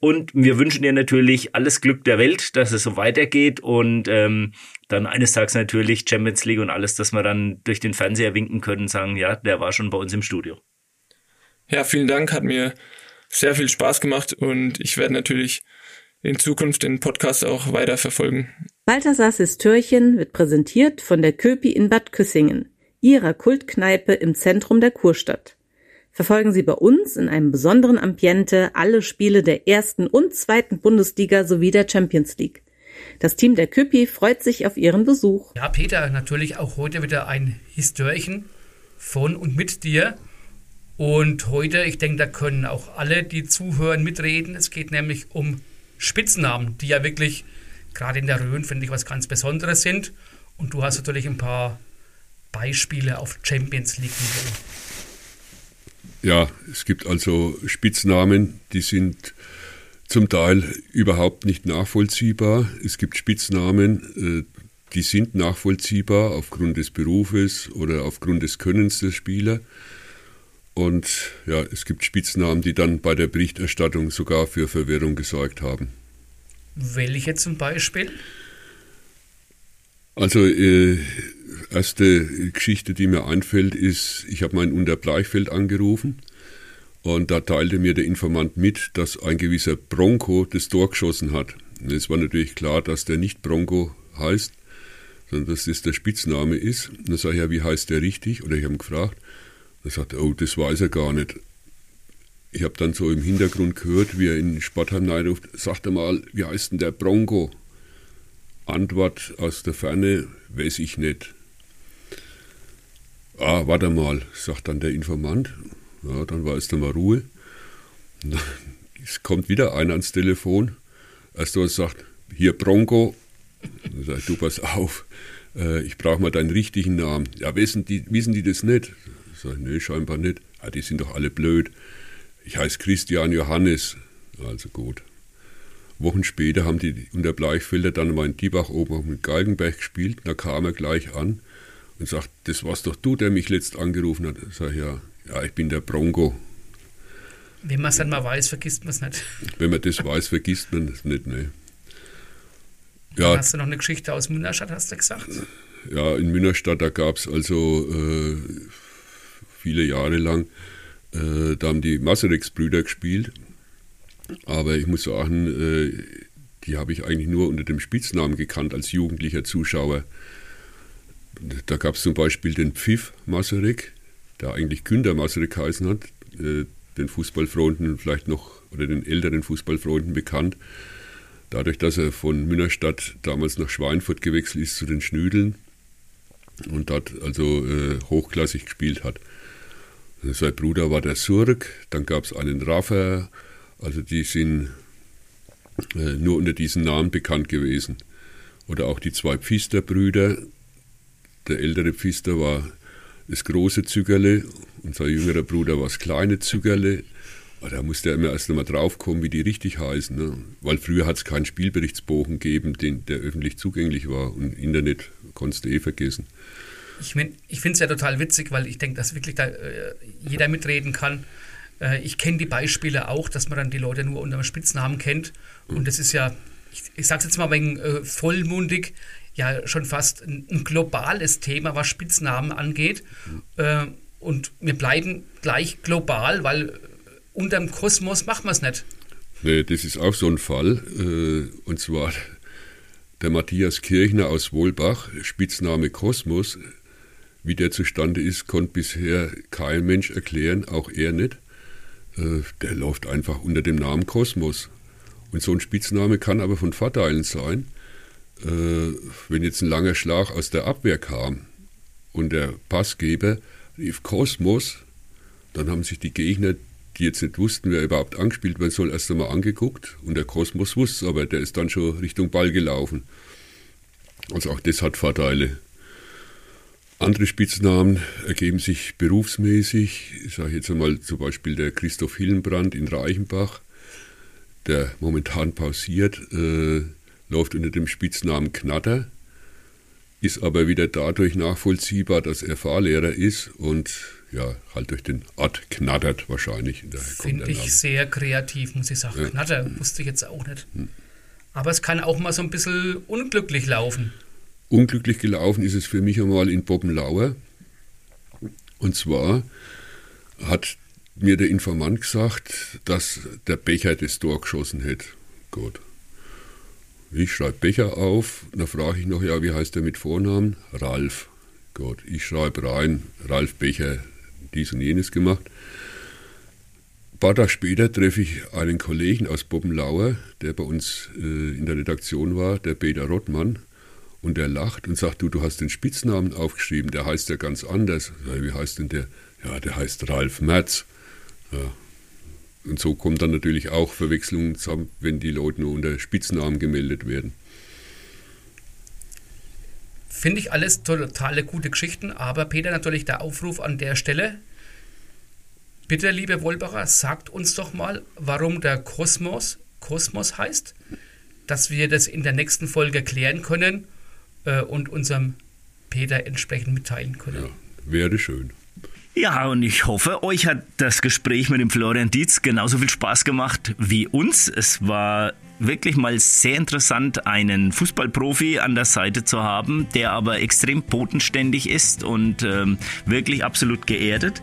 Und wir wünschen dir natürlich alles Glück der Welt, dass es so weitergeht und ähm, dann eines Tages natürlich Champions League und alles, dass wir dann durch den Fernseher winken können und sagen, ja, der war schon bei uns im Studio. Ja, vielen Dank, hat mir sehr viel Spaß gemacht und ich werde natürlich in Zukunft den Podcast auch weiter verfolgen. Balthasars Histörchen wird präsentiert von der Köpi in Bad Küssingen, ihrer Kultkneipe im Zentrum der Kurstadt. Verfolgen Sie bei uns in einem besonderen Ambiente alle Spiele der ersten und zweiten Bundesliga sowie der Champions League. Das Team der Küppi freut sich auf Ihren Besuch. Ja, Peter, natürlich auch heute wieder ein Histörchen von und mit dir. Und heute, ich denke, da können auch alle, die zuhören, mitreden. Es geht nämlich um Spitznamen, die ja wirklich gerade in der Rhön, finde ich, was ganz Besonderes sind. Und du hast natürlich ein paar Beispiele auf Champions League-Niveau. Ja, es gibt also Spitznamen, die sind zum Teil überhaupt nicht nachvollziehbar. Es gibt Spitznamen, äh, die sind nachvollziehbar aufgrund des Berufes oder aufgrund des Könnens der Spieler. Und ja, es gibt Spitznamen, die dann bei der Berichterstattung sogar für Verwirrung gesorgt haben. Welche zum Beispiel? Also, äh, erste Geschichte, die mir einfällt, ist, ich habe meinen Unter Bleichfeld angerufen und da teilte mir der Informant mit, dass ein gewisser Bronco das Tor geschossen hat. Und es war natürlich klar, dass der nicht Bronco heißt, sondern dass das der Spitzname ist. Und dann sage ich, ja, wie heißt der richtig? Oder ich habe ihn gefragt. Er sagte, oh, das weiß er gar nicht. Ich habe dann so im Hintergrund gehört, wie er in Sportheim ruft, sagt er mal, wie heißt denn der Bronco? Antwort aus der Ferne, weiß ich nicht. Ah, warte mal, sagt dann der Informant ja, dann war es mal Ruhe. Es kommt wieder einer ans Telefon. Erst was sagt, hier Bronco. Dann ich, du pass auf, äh, ich brauche mal deinen richtigen Namen. Ja, wissen die, wissen die das nicht? Ich sage, nee, scheinbar nicht. Ja, die sind doch alle blöd. Ich heiße Christian Johannes. Also gut. Wochen später haben die unter Bleichfelder dann mal in Diebach oben auch mit Galgenberg gespielt. Da kam er gleich an und sagt, das warst doch du, der mich letzt angerufen hat. Ich sage, ja, ja, ich bin der Bronco. Wenn man es dann mal weiß, vergisst man es nicht. Wenn man das weiß, vergisst man es nicht, ne. Ja. Dann hast du noch eine Geschichte aus Münnerstadt, hast du gesagt? Ja, in Münnerstadt, da gab es also äh, viele Jahre lang, äh, da haben die Masaryks-Brüder gespielt. Aber ich muss sagen, äh, die habe ich eigentlich nur unter dem Spitznamen gekannt als jugendlicher Zuschauer. Da gab es zum Beispiel den Pfiff Masaryk, der eigentlich Günter Masaryk geheißen hat, äh, den Fußballfreunden vielleicht noch oder den älteren Fußballfreunden bekannt. Dadurch, dass er von Münnerstadt damals nach Schweinfurt gewechselt ist zu den Schnüdeln und dort also äh, hochklassig gespielt hat. Sein Bruder war der Surk, dann gab es einen Raffer, also die sind äh, nur unter diesen Namen bekannt gewesen. Oder auch die zwei Pfister-Brüder. Der ältere Pfister war das große Zügerle und sein jüngerer Bruder war das kleine Zügerle. Da musste er immer erst einmal draufkommen, wie die richtig heißen. Ne? Weil früher hat es keinen Spielberichtsbogen gegeben, den, der öffentlich zugänglich war. Und Internet konntest du eh vergessen. Ich, ich finde es ja total witzig, weil ich denke, dass wirklich da äh, jeder mitreden kann. Äh, ich kenne die Beispiele auch, dass man dann die Leute nur unter dem Spitznamen kennt. Und das ist ja, ich, ich sage es jetzt mal wegen äh, vollmundig, ja schon fast ein, ein globales Thema, was Spitznamen angeht. Äh, und wir bleiben gleich global, weil unterm Kosmos macht man es nicht. Nee, das ist auch so ein Fall. Äh, und zwar der Matthias Kirchner aus Wohlbach, Spitzname Kosmos. Wie der zustande ist, konnte bisher kein Mensch erklären, auch er nicht. Äh, der läuft einfach unter dem Namen Kosmos. Und so ein Spitzname kann aber von Vorteilen sein äh, wenn jetzt ein langer Schlag aus der Abwehr kam und der Passgeber rief Kosmos, dann haben sich die Gegner, die jetzt nicht wussten, wer überhaupt angespielt werden soll, erst einmal angeguckt und der Kosmos wusste aber, der ist dann schon Richtung Ball gelaufen. Also auch das hat Vorteile. Andere Spitznamen ergeben sich berufsmäßig. Ich sage jetzt einmal zum Beispiel der Christoph Hillenbrand in Reichenbach, der momentan pausiert, äh, läuft unter dem Spitznamen Knatter, ist aber wieder dadurch nachvollziehbar, dass er Fahrlehrer ist und ja, halt durch den Ort knattert wahrscheinlich. Finde ich sehr kreativ, muss ich sagen. Ja. Knatter wusste ich jetzt auch nicht. Hm. Aber es kann auch mal so ein bisschen unglücklich laufen. Unglücklich gelaufen ist es für mich einmal in Bobbenlauer. Und zwar hat mir der Informant gesagt, dass der Becher das Tor geschossen hätte. Gut. Ich schreibe Becher auf, dann frage ich noch, ja, wie heißt der mit Vornamen? Ralf. Gut, ich schreibe rein, Ralf Becher, dies und jenes gemacht. Ein paar Tage später treffe ich einen Kollegen aus Bobbenlauer, der bei uns äh, in der Redaktion war, der Peter Rottmann. Und der lacht und sagt, du, du hast den Spitznamen aufgeschrieben, der heißt ja ganz anders. Wie heißt denn der? Ja, der heißt Ralf Merz. Ja. Und so kommt dann natürlich auch Verwechslungen zusammen, wenn die Leute nur unter Spitznamen gemeldet werden. Finde ich alles totale gute Geschichten, aber Peter, natürlich der Aufruf an der Stelle. Bitte, liebe Wolbacher, sagt uns doch mal, warum der Kosmos Kosmos heißt, dass wir das in der nächsten Folge klären können äh, und unserem Peter entsprechend mitteilen können. Ja, wäre schön. Ja, und ich hoffe, euch hat das Gespräch mit dem Florian Dietz genauso viel Spaß gemacht wie uns. Es war wirklich mal sehr interessant, einen Fußballprofi an der Seite zu haben, der aber extrem bodenständig ist und ähm, wirklich absolut geerdet.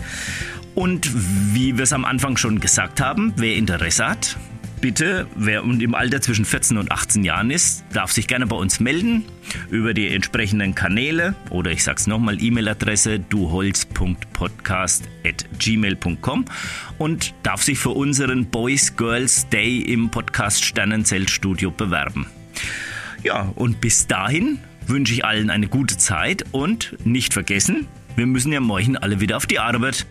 Und wie wir es am Anfang schon gesagt haben, wer Interesse hat, bitte, wer im Alter zwischen 14 und 18 Jahren ist, darf sich gerne bei uns melden über die entsprechenden Kanäle oder ich sag's nochmal, E-Mail-Adresse duholz.podcast.gmail.com und darf sich für unseren Boys Girls Day im Podcast Sternenzeltstudio bewerben. Ja, und bis dahin wünsche ich allen eine gute Zeit und nicht vergessen, wir müssen ja morgen alle wieder auf die Arbeit.